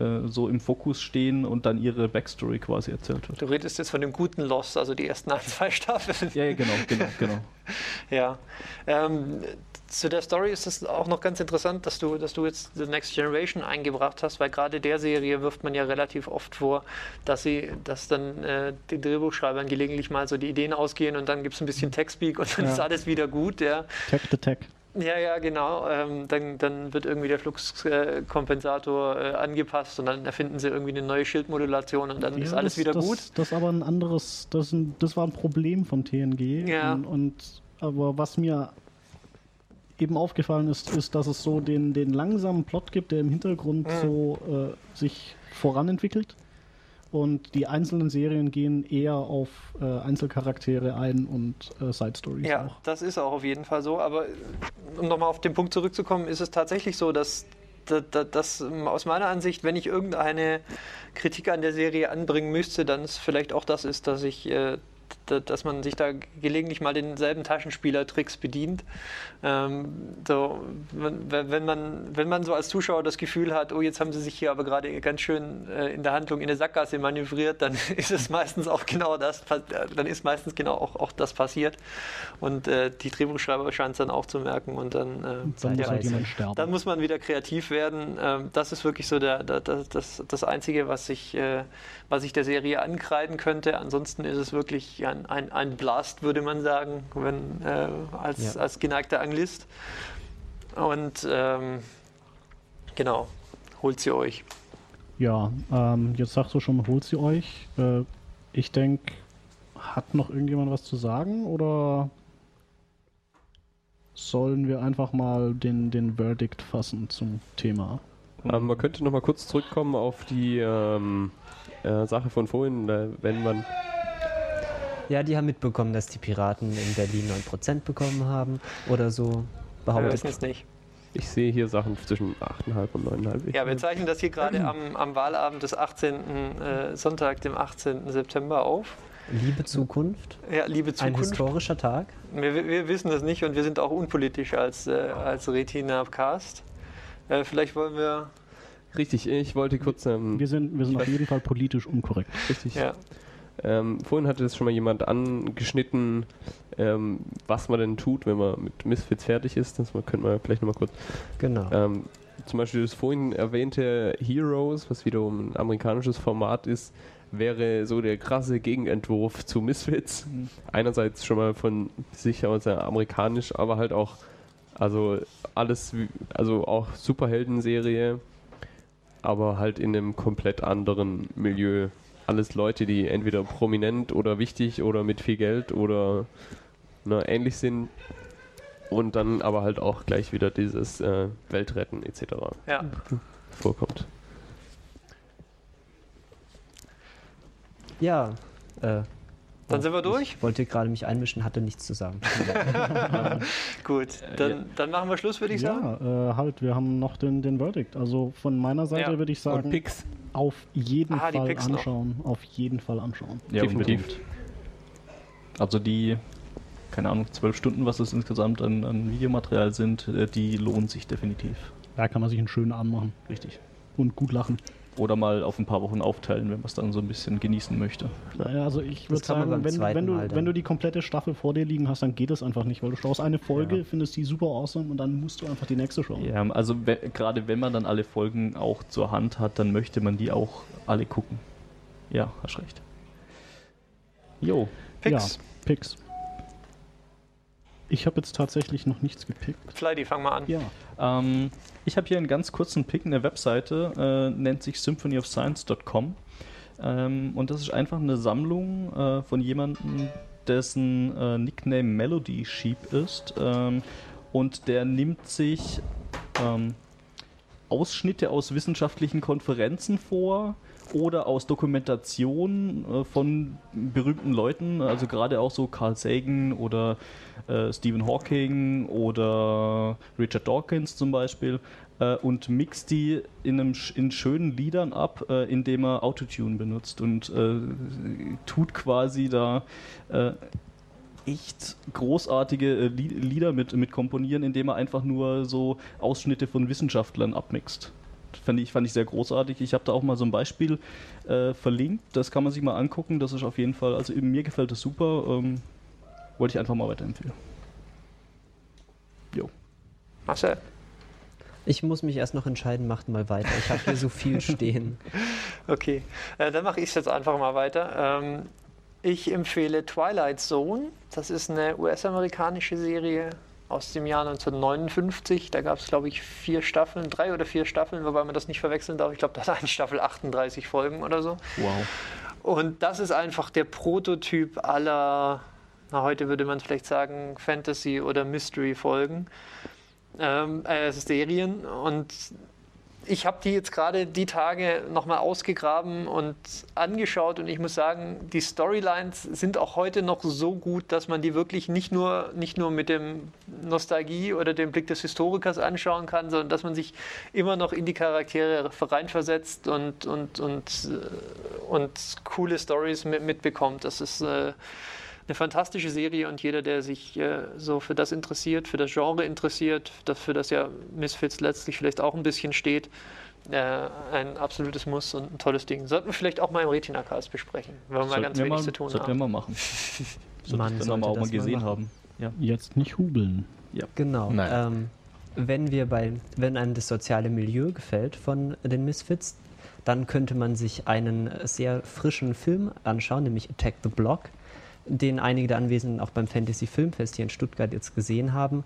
[SPEAKER 6] äh, so im Fokus stehen und dann ihre Backstory quasi erzählt wird.
[SPEAKER 3] Du redest jetzt von dem guten Lost, also die ersten ein, zwei Staffeln.
[SPEAKER 6] Ja, ja, genau, genau, genau.
[SPEAKER 3] Ja. Ähm, zu der Story ist es auch noch ganz interessant, dass du, dass du jetzt The Next Generation eingebracht hast, weil gerade der Serie wirft man ja relativ oft vor, dass sie, dass dann äh, den Drehbuchschreibern gelegentlich mal so die Ideen ausgehen und dann gibt es ein bisschen Tech-Speak und dann
[SPEAKER 2] Ja.
[SPEAKER 3] ist alles wieder gut, ja.
[SPEAKER 2] Tech the Tech.
[SPEAKER 3] Ja, ja, genau. Ähm, dann, dann wird irgendwie der Fluxkompensator äh, angepasst und dann erfinden sie irgendwie eine neue Schildmodulation und dann ist
[SPEAKER 2] Ja,
[SPEAKER 3] alles
[SPEAKER 2] das,
[SPEAKER 3] wieder
[SPEAKER 2] das,
[SPEAKER 3] gut.
[SPEAKER 2] Das ist aber ein anderes, das, ist ein, das war ein Problem von TNG.
[SPEAKER 3] Ja.
[SPEAKER 2] Und, und aber was mir eben aufgefallen ist, ist, dass es so den, den langsamen Plot gibt, der im Hintergrund
[SPEAKER 3] Mhm.
[SPEAKER 2] so äh, sich voranentwickelt. Und die einzelnen Serien gehen eher auf äh, Einzelcharaktere ein und äh, Side Stories
[SPEAKER 3] Ja,
[SPEAKER 2] auch.
[SPEAKER 3] das ist auch auf jeden Fall so. Aber äh, um nochmal auf den Punkt zurückzukommen, ist es tatsächlich so, dass, dass ähm, aus meiner Ansicht, wenn ich irgendeine Kritik an der Serie anbringen müsste, dann ist vielleicht auch das ist, dass ich äh, dass man sich da gelegentlich mal denselben Taschenspielertricks bedient. Ähm, so, wenn, wenn, man, wenn man so als Zuschauer das Gefühl hat, oh, jetzt haben sie sich hier aber gerade ganz schön äh, in der Handlung in der Sackgasse manövriert, dann ist es meistens auch genau das, dann ist meistens genau auch, auch das passiert. Und äh, die Drehbuchschreiber scheinen es dann auch zu merken und dann, äh,
[SPEAKER 2] Dann muss
[SPEAKER 5] Zeitweise.
[SPEAKER 2] halt
[SPEAKER 3] dann muss man wieder kreativ werden. Ähm, das ist wirklich so der, der, der, das, das Einzige, was ich, äh, was ich der Serie ankreiden könnte. Ansonsten ist es wirklich ein, ein, ein Blast, würde man sagen, wenn, äh, als,
[SPEAKER 5] Ja.
[SPEAKER 3] als geneigter Anglist. Und ähm, genau, holt sie euch.
[SPEAKER 2] Ja, ähm, jetzt sagst du schon, holt sie euch. Äh, ich denke, hat noch irgendjemand was zu sagen oder sollen wir einfach mal den, den Verdict fassen zum Thema?
[SPEAKER 4] Ähm, man könnte noch mal kurz zurückkommen auf die ähm, äh, Sache von vorhin, äh, wenn man
[SPEAKER 5] Ja, die haben mitbekommen, dass die Piraten in Berlin 9% bekommen haben oder so
[SPEAKER 3] Wir
[SPEAKER 5] behauptet.
[SPEAKER 3] wissen es nicht.
[SPEAKER 4] Ich sehe hier Sachen zwischen 8,5 und 9,5.
[SPEAKER 3] Ja, wir zeichnen das hier gerade am, am Wahlabend des 18. Äh, Sonntag, dem 18. September auf.
[SPEAKER 5] Liebe Zukunft,
[SPEAKER 3] Ja, liebe
[SPEAKER 5] ein
[SPEAKER 3] Zukunft.
[SPEAKER 5] historischer Tag.
[SPEAKER 3] Wir, wir wissen das nicht und wir sind auch unpolitisch als, äh, als Retina-Cast. Äh, vielleicht wollen wir.
[SPEAKER 4] Richtig, ich wollte kurz. Ähm,
[SPEAKER 2] Wir sind, wir sind auf jeden Fall politisch unkorrekt.
[SPEAKER 4] richtig.
[SPEAKER 3] Ja,
[SPEAKER 4] Ähm, vorhin hatte es schon mal jemand angeschnitten, ähm, was man denn tut, wenn man mit Misfits fertig ist. Das könnte man vielleicht nochmal kurz.
[SPEAKER 5] Genau.
[SPEAKER 4] Ähm, zum Beispiel das vorhin erwähnte Heroes, was wiederum ein amerikanisches Format ist, wäre so der krasse Gegenentwurf zu Misfits. Einerseits schon mal von sich aus ja amerikanisch, aber halt auch, also alles, wie- also auch Superhelden-Serie, aber halt in einem komplett anderen Milieu. Alles Leute, die entweder prominent oder wichtig oder mit viel Geld oder ne, ähnlich sind. Und dann aber halt auch gleich wieder dieses äh, Weltretten etc.
[SPEAKER 3] ja.
[SPEAKER 4] vorkommt.
[SPEAKER 5] Ja, äh,
[SPEAKER 3] Dann sind wir durch?
[SPEAKER 5] Ich wollte gerade mich einmischen, hatte nichts zu sagen.
[SPEAKER 3] Gut, dann, dann machen wir Schluss, würde ich sagen.
[SPEAKER 2] Ja, äh, halt, wir haben noch den, den Verdict. Also von meiner Seite
[SPEAKER 3] Ja.
[SPEAKER 2] würde ich
[SPEAKER 8] Und
[SPEAKER 2] sagen,
[SPEAKER 8] Pix.
[SPEAKER 2] Auf jeden
[SPEAKER 3] Ah, die
[SPEAKER 2] Fall
[SPEAKER 3] Picks noch.
[SPEAKER 2] anschauen. Auf jeden Fall anschauen.
[SPEAKER 6] Ja,
[SPEAKER 4] Definitiv.
[SPEAKER 6] unbedingt. Also die, keine Ahnung, zwölf Stunden, was es insgesamt an, an Videomaterial sind, äh, die lohnen sich definitiv.
[SPEAKER 2] Da kann man sich einen schönen anmachen
[SPEAKER 6] Richtig.
[SPEAKER 2] und gut lachen.
[SPEAKER 6] Oder mal auf ein paar Wochen aufteilen, wenn man es dann so ein bisschen genießen möchte.
[SPEAKER 2] Ja, Also ich würde sagen, wenn, wenn, du, wenn du die komplette Staffel vor dir liegen hast, dann geht es einfach nicht, weil du schaust eine Folge,
[SPEAKER 6] Ja.
[SPEAKER 2] findest die super awesome und dann musst du einfach die nächste schauen.
[SPEAKER 6] Ja, also we gerade wenn man dann alle Folgen auch zur Hand hat, dann möchte man die auch alle gucken. Ja, hast recht. Jo,
[SPEAKER 3] Picks.
[SPEAKER 2] Ja, Picks. Ich habe jetzt tatsächlich noch nichts gepickt.
[SPEAKER 3] Flighty, fang mal an.
[SPEAKER 2] Ja.
[SPEAKER 6] Ähm, ich habe hier einen ganz kurzen Pick, eine Webseite, äh, nennt sich symphonyofscience.com. Ähm, und das ist einfach eine Sammlung äh, von jemandem, dessen äh, Nickname Melody Sheep ist. Ähm, und der nimmt sich ähm, Ausschnitte aus wissenschaftlichen Konferenzen vor oder aus Dokumentationen äh, von berühmten Leuten, also gerade auch so Carl Sagan oder äh, Stephen Hawking oder Richard Dawkins zum Beispiel äh, und mixt die in, einem, in schönen Liedern ab, äh, indem er Autotune benutzt und äh, tut quasi da äh, echt großartige Li- Lieder mit, mit komponieren, indem er einfach nur so Ausschnitte von Wissenschaftlern abmixt. Fand ich, fand ich sehr großartig. Ich habe da auch mal so ein Beispiel äh, verlinkt. Das kann man sich mal angucken. Das ist auf jeden Fall, also mir gefällt das super. Ähm, wollte ich einfach mal weiterempfehlen. Jo.
[SPEAKER 3] Marcel.
[SPEAKER 5] Ich muss mich erst noch entscheiden, macht mal weiter. Ich habe hier so viel stehen.
[SPEAKER 3] Okay, äh, dann mache ich es jetzt einfach mal weiter. Ähm, ich empfehle Twilight Zone. Das ist eine US-amerikanische Serie aus dem Jahr 1959. Da gab es, glaube ich, vier Staffeln, drei oder vier Staffeln, wobei man das nicht verwechseln darf. Ich glaube, da hat eine Staffel 38 Folgen oder so.
[SPEAKER 6] Wow.
[SPEAKER 3] Und das ist einfach der Prototyp aller, na, heute würde man vielleicht sagen, Fantasy- oder Mystery-Folgen, ähm, äh, Serien. Und ich habe die jetzt gerade die Tage nochmal ausgegraben und angeschaut und ich muss sagen, die Storylines sind auch heute noch so gut, dass man die wirklich nicht nur, nicht nur mit dem Nostalgie oder dem Blick des Historikers anschauen kann, sondern dass man sich immer noch in die Charaktere reinversetzt und, und, und, äh, und coole Stories mit, mitbekommt. Das ist äh, eine fantastische Serie und jeder, der sich äh, so für das interessiert, für das Genre interessiert, das, für das ja Misfits letztlich vielleicht auch ein bisschen steht, äh, ein absolutes Muss und ein tolles Ding. Sollten wir vielleicht auch mal im Retina-Cast besprechen, wenn wir mal
[SPEAKER 6] Sollten
[SPEAKER 3] ganz
[SPEAKER 6] wir
[SPEAKER 3] wenig
[SPEAKER 6] mal,
[SPEAKER 3] zu tun
[SPEAKER 6] sollten wir
[SPEAKER 3] haben.
[SPEAKER 6] mal machen. Sollte
[SPEAKER 5] Man
[SPEAKER 6] ich dann
[SPEAKER 5] sollte
[SPEAKER 6] aber auch mal
[SPEAKER 5] mal
[SPEAKER 6] gesehen
[SPEAKER 5] machen.
[SPEAKER 6] haben. Ja.
[SPEAKER 2] Jetzt nicht hubeln.
[SPEAKER 5] Genau.
[SPEAKER 8] Nein.
[SPEAKER 5] Ähm, wenn, wir bei, wenn einem das soziale Milieu gefällt von den Misfits, dann könnte man sich einen sehr frischen Film anschauen, nämlich Attack the Block, den einige der Anwesenden auch beim Fantasy Filmfest hier in Stuttgart jetzt gesehen haben,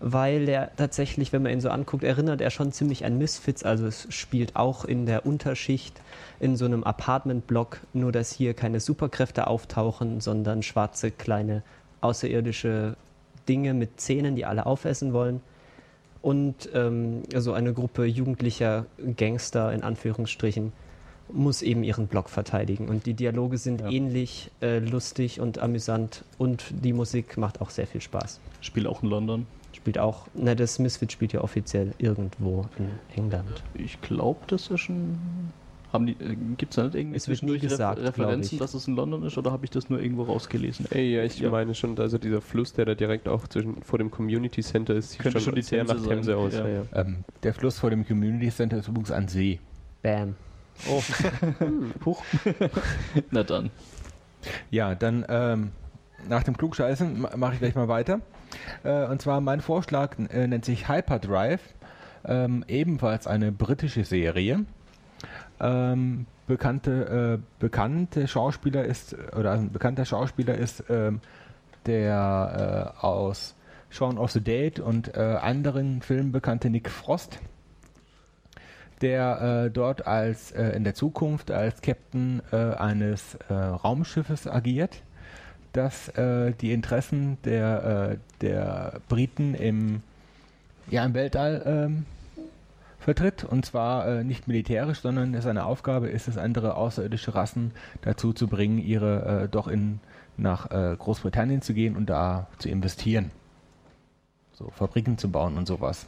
[SPEAKER 5] weil der tatsächlich, wenn man ihn so anguckt, erinnert er schon ziemlich an Misfits, also es spielt auch in der Unterschicht in so einem Apartmentblock, nur dass hier keine Superkräfte auftauchen, sondern schwarze kleine außerirdische Dinge mit Zähnen, die alle aufessen wollen. Und ähm, so eine Gruppe jugendlicher Gangster in Anführungsstrichen muss eben ihren Block verteidigen. Und die Dialoge sind
[SPEAKER 6] Ja.
[SPEAKER 5] ähnlich äh, lustig und amüsant und die Musik macht auch sehr viel Spaß.
[SPEAKER 6] Spiel auch in London.
[SPEAKER 5] Spielt auch, na, das Misfit spielt ja offiziell irgendwo in England.
[SPEAKER 6] Ich glaube, das ist ein. Haben die, äh, gibt es da nicht irgendwie
[SPEAKER 5] Es wird nie gesagt,
[SPEAKER 6] Refer- Referenzen, dass es in London ist oder habe ich das nur irgendwo rausgelesen?
[SPEAKER 4] Ey, ja, ich
[SPEAKER 6] Ja.
[SPEAKER 4] meine schon, also dieser Fluss, der da direkt auch zwischen, vor dem Community Center ist, sieht
[SPEAKER 6] Könnte
[SPEAKER 4] schon,
[SPEAKER 6] schon die
[SPEAKER 4] sehr nach
[SPEAKER 6] Themse
[SPEAKER 4] aus.
[SPEAKER 6] Ja.
[SPEAKER 8] Ähm, der Fluss vor dem Community Center ist übrigens ein See.
[SPEAKER 5] Bam.
[SPEAKER 6] Oh. Huch. Na dann.
[SPEAKER 8] Ja, dann ähm, nach dem Klugscheißen ma- mache ich gleich mal weiter. Äh, und zwar mein Vorschlag äh, nennt sich Hyperdrive, ähm, ebenfalls eine britische Serie. Ähm, bekannte, äh, bekannte Schauspieler ist, oder ein bekannter Schauspieler ist ähm, der äh, aus Shaun of the Dead und äh, anderen Filmen bekannte Nick Frost, der äh, dort als äh, in der Zukunft als Captain äh, eines äh, Raumschiffes agiert, das äh, die Interessen der, äh, der Briten im, ja, im Weltall ähm, vertritt und zwar nicht militärisch, sondern seine Aufgabe ist es, andere außerirdische Rassen dazu zu bringen, ihre doch in nach Großbritannien zu gehen und da zu investieren. So Fabriken zu bauen und sowas.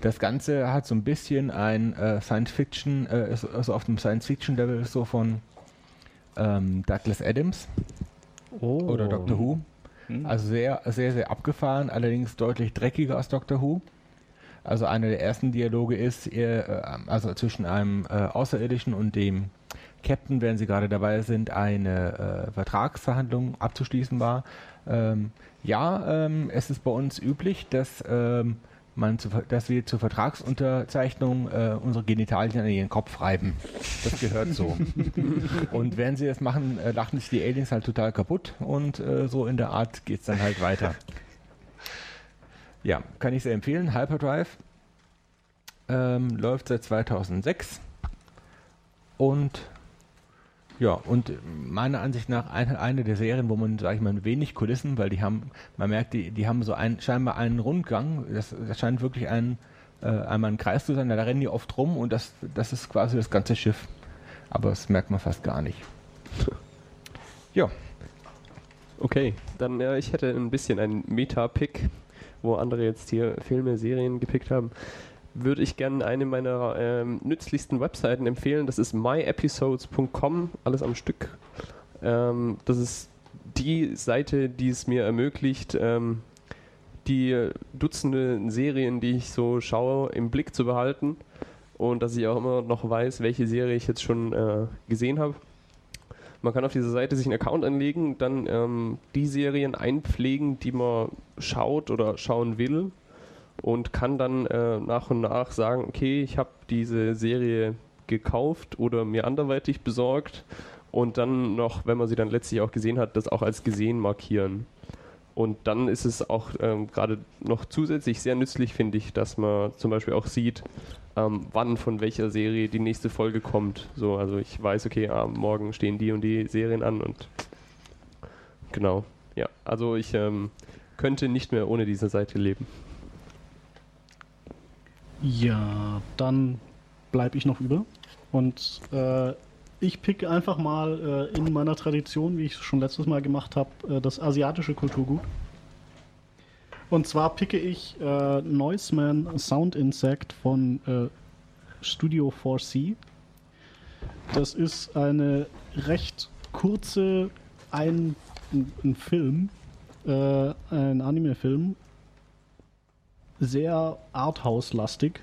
[SPEAKER 8] Das Ganze hat so ein bisschen ein äh, Science Fiction, äh, ist also auf dem Science Fiction Level so von ähm, Douglas Adams
[SPEAKER 2] Oh.
[SPEAKER 8] oder Doctor Who.
[SPEAKER 6] Hm.
[SPEAKER 8] Also sehr, sehr, sehr abgefahren, allerdings deutlich dreckiger als Doctor Who. Also einer der ersten Dialoge ist, ihr, äh, also zwischen einem äh, Außerirdischen und dem Captain, während sie gerade dabei sind, eine äh, Vertragsverhandlung abzuschließen war. Ähm, ja, ähm, es ist bei uns üblich, dass, ähm, man zu, dass wir zur Vertragsunterzeichnung äh, unsere Genitalien an ihren Kopf reiben. Das gehört so. und während sie das machen, äh, lachen sich die Aliens halt total kaputt und äh, so in der Art geht es dann halt weiter. Ja, kann ich sehr empfehlen. Hyperdrive ähm, läuft seit 2006 und ja, und meiner Ansicht nach eine, eine der Serien, wo man, sage ich mal, wenig Kulissen, weil die haben, man merkt, die, die haben so ein, scheinbar einen Rundgang, das, das scheint wirklich ein, äh, einmal ein Kreis zu sein, da rennen die oft rum und das, das ist quasi das ganze Schiff. Aber das merkt man fast gar nicht. Ja,
[SPEAKER 4] Okay, dann äh, ich hätte ein bisschen einen Meta-Pick, wo andere jetzt hier Filme, Serien gepickt haben. Würde ich gerne eine meiner ähm, nützlichsten Webseiten empfehlen. Das ist myepisodes.com, alles am Stück. Ähm, das ist die Seite, die es mir ermöglicht, ähm, die Dutzende Serien, die ich so schaue, im Blick zu behalten und dass ich auch immer noch weiß, welche Serie ich jetzt schon äh, gesehen habe. Man kann auf dieser Seite sich einen Account anlegen, dann ähm, die Serien einpflegen, die man schaut oder schauen will und kann dann äh, nach und nach sagen, okay, ich habe diese Serie gekauft oder mir anderweitig besorgt und dann noch, wenn man sie dann letztlich auch gesehen hat, das auch als gesehen markieren. Und dann ist es auch ähm, gerade noch zusätzlich sehr nützlich, finde ich, dass man zum Beispiel auch sieht, ähm, wann von welcher Serie die nächste Folge kommt. So, also ich weiß, okay, ah, morgen stehen die und die Serien an und genau. Ja, also ich ähm, könnte nicht mehr ohne diese Seite leben.
[SPEAKER 2] Ja, dann bleibe ich noch über. Und äh, ich pick einfach mal äh, in meiner Tradition, wie ich es schon letztes Mal gemacht habe, äh, das asiatische Kulturgut. Und zwar picke ich äh, Noiseman Sound Insect von äh, Studio 4C. Das ist eine recht kurze, ein, ein Film, äh, ein Anime-Film, sehr Arthouse-lastig,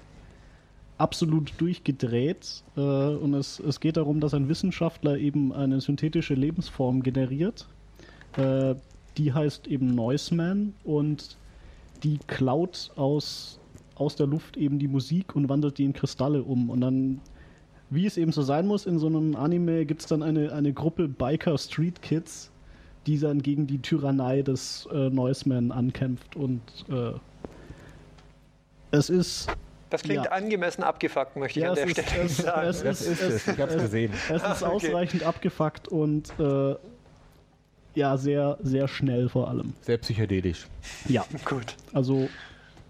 [SPEAKER 2] absolut durchgedreht. Äh, und es, es geht darum, dass ein Wissenschaftler eben eine synthetische Lebensform generiert. Äh, die heißt eben Noiseman und die klaut aus, aus der Luft eben die Musik und wandelt die in Kristalle um. Und dann, wie es eben so sein muss, in so einem Anime gibt es dann eine, eine Gruppe Biker Street Kids, die dann gegen die Tyrannei des äh, Noiseman ankämpft. Und äh, es ist
[SPEAKER 3] Das klingt
[SPEAKER 2] Ja.
[SPEAKER 3] angemessen abgefuckt, möchte ich
[SPEAKER 2] Ja,
[SPEAKER 3] an der
[SPEAKER 2] es ist-
[SPEAKER 3] Stelle
[SPEAKER 2] es-
[SPEAKER 3] sagen.
[SPEAKER 2] es-
[SPEAKER 8] das ist es. Ich habe es gesehen.
[SPEAKER 2] Es ist
[SPEAKER 3] okay.
[SPEAKER 2] ausreichend abgefuckt und äh, ja, sehr, sehr schnell vor allem.
[SPEAKER 8] Sehr psychedelisch.
[SPEAKER 2] Ja,
[SPEAKER 3] Gut,
[SPEAKER 2] also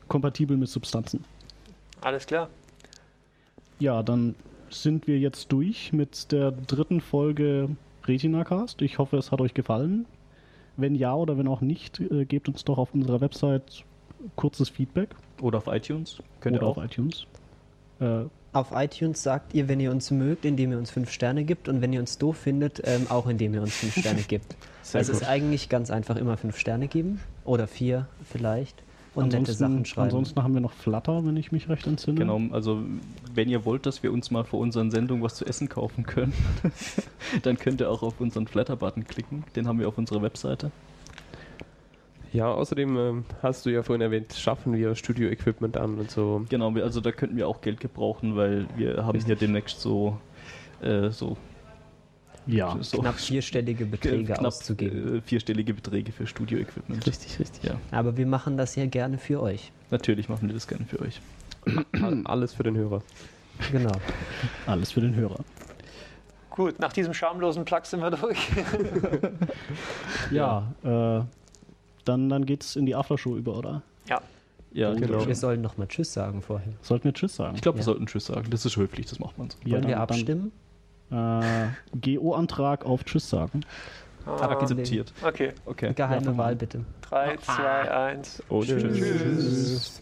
[SPEAKER 2] kompatibel mit Substanzen.
[SPEAKER 3] alles klar.
[SPEAKER 2] Ja, dann sind wir jetzt durch mit der dritten Folge RetinaCast. Ich hoffe, es hat euch gefallen. Wenn ja oder wenn auch nicht, äh, gebt uns doch auf unserer Website kurzes Feedback
[SPEAKER 6] Oder auf iTunes. Könnt
[SPEAKER 2] oder
[SPEAKER 6] ihr
[SPEAKER 2] auf
[SPEAKER 6] auch.
[SPEAKER 2] iTunes. Äh,
[SPEAKER 5] Auf iTunes sagt ihr, wenn ihr uns mögt, indem ihr uns fünf Sterne gibt und wenn ihr uns doof findet, ähm, auch indem ihr uns fünf Sterne gibt.
[SPEAKER 2] Sehr
[SPEAKER 5] also es
[SPEAKER 2] gut.
[SPEAKER 5] ist eigentlich ganz einfach immer fünf Sterne geben oder vier vielleicht und nette Sachen schreiben.
[SPEAKER 2] ansonsten haben wir noch Flutter, wenn ich mich recht entsinne.
[SPEAKER 6] Genau, also wenn ihr wollt, dass wir uns mal vor unseren Sendungen was zu essen kaufen können, dann könnt ihr auch auf unseren Flatter-Button klicken. Den haben wir auf unserer Webseite.
[SPEAKER 4] Ja, außerdem ähm, hast du ja vorhin erwähnt, schaffen wir Studio-Equipment an und so.
[SPEAKER 6] Genau, also da könnten wir auch Geld gebrauchen, weil wir haben hier demnächst so, äh, so,
[SPEAKER 2] Ja,
[SPEAKER 6] so
[SPEAKER 5] Knapp vierstellige Beträge
[SPEAKER 6] knapp,
[SPEAKER 5] auszugeben.
[SPEAKER 6] Äh, vierstellige Beträge für Studio-Equipment.
[SPEAKER 4] Richtig, richtig.
[SPEAKER 6] Ja,
[SPEAKER 5] Aber wir machen das ja gerne für euch.
[SPEAKER 6] natürlich machen wir das gerne für euch.
[SPEAKER 4] Alles für den Hörer.
[SPEAKER 5] Genau.
[SPEAKER 2] alles für den Hörer.
[SPEAKER 3] Gut, nach diesem schamlosen Plug sind wir durch.
[SPEAKER 2] Ja, Äh, dann, dann geht's in die Aftershow über, oder?
[SPEAKER 3] ja,
[SPEAKER 6] Ja,
[SPEAKER 4] Genau.
[SPEAKER 5] Wir sollen noch mal Tschüss sagen vorher.
[SPEAKER 2] Sollten wir Tschüss sagen?
[SPEAKER 6] Ich glaube, wir
[SPEAKER 5] Ja.
[SPEAKER 6] sollten Tschüss sagen. Das ist höflich, das macht man so.
[SPEAKER 2] Ja,
[SPEAKER 5] Wollen wir
[SPEAKER 2] dann-
[SPEAKER 5] abstimmen?
[SPEAKER 2] Äh, GO-Antrag auf Tschüss sagen.
[SPEAKER 3] Ah,
[SPEAKER 6] Akzeptiert.
[SPEAKER 3] Okay,
[SPEAKER 6] Okay.
[SPEAKER 5] Geheime
[SPEAKER 6] Ja,
[SPEAKER 5] Wahl bitte.
[SPEAKER 3] 3, 2, 1.
[SPEAKER 4] Ohne
[SPEAKER 3] Tschüss.
[SPEAKER 8] Tschüss.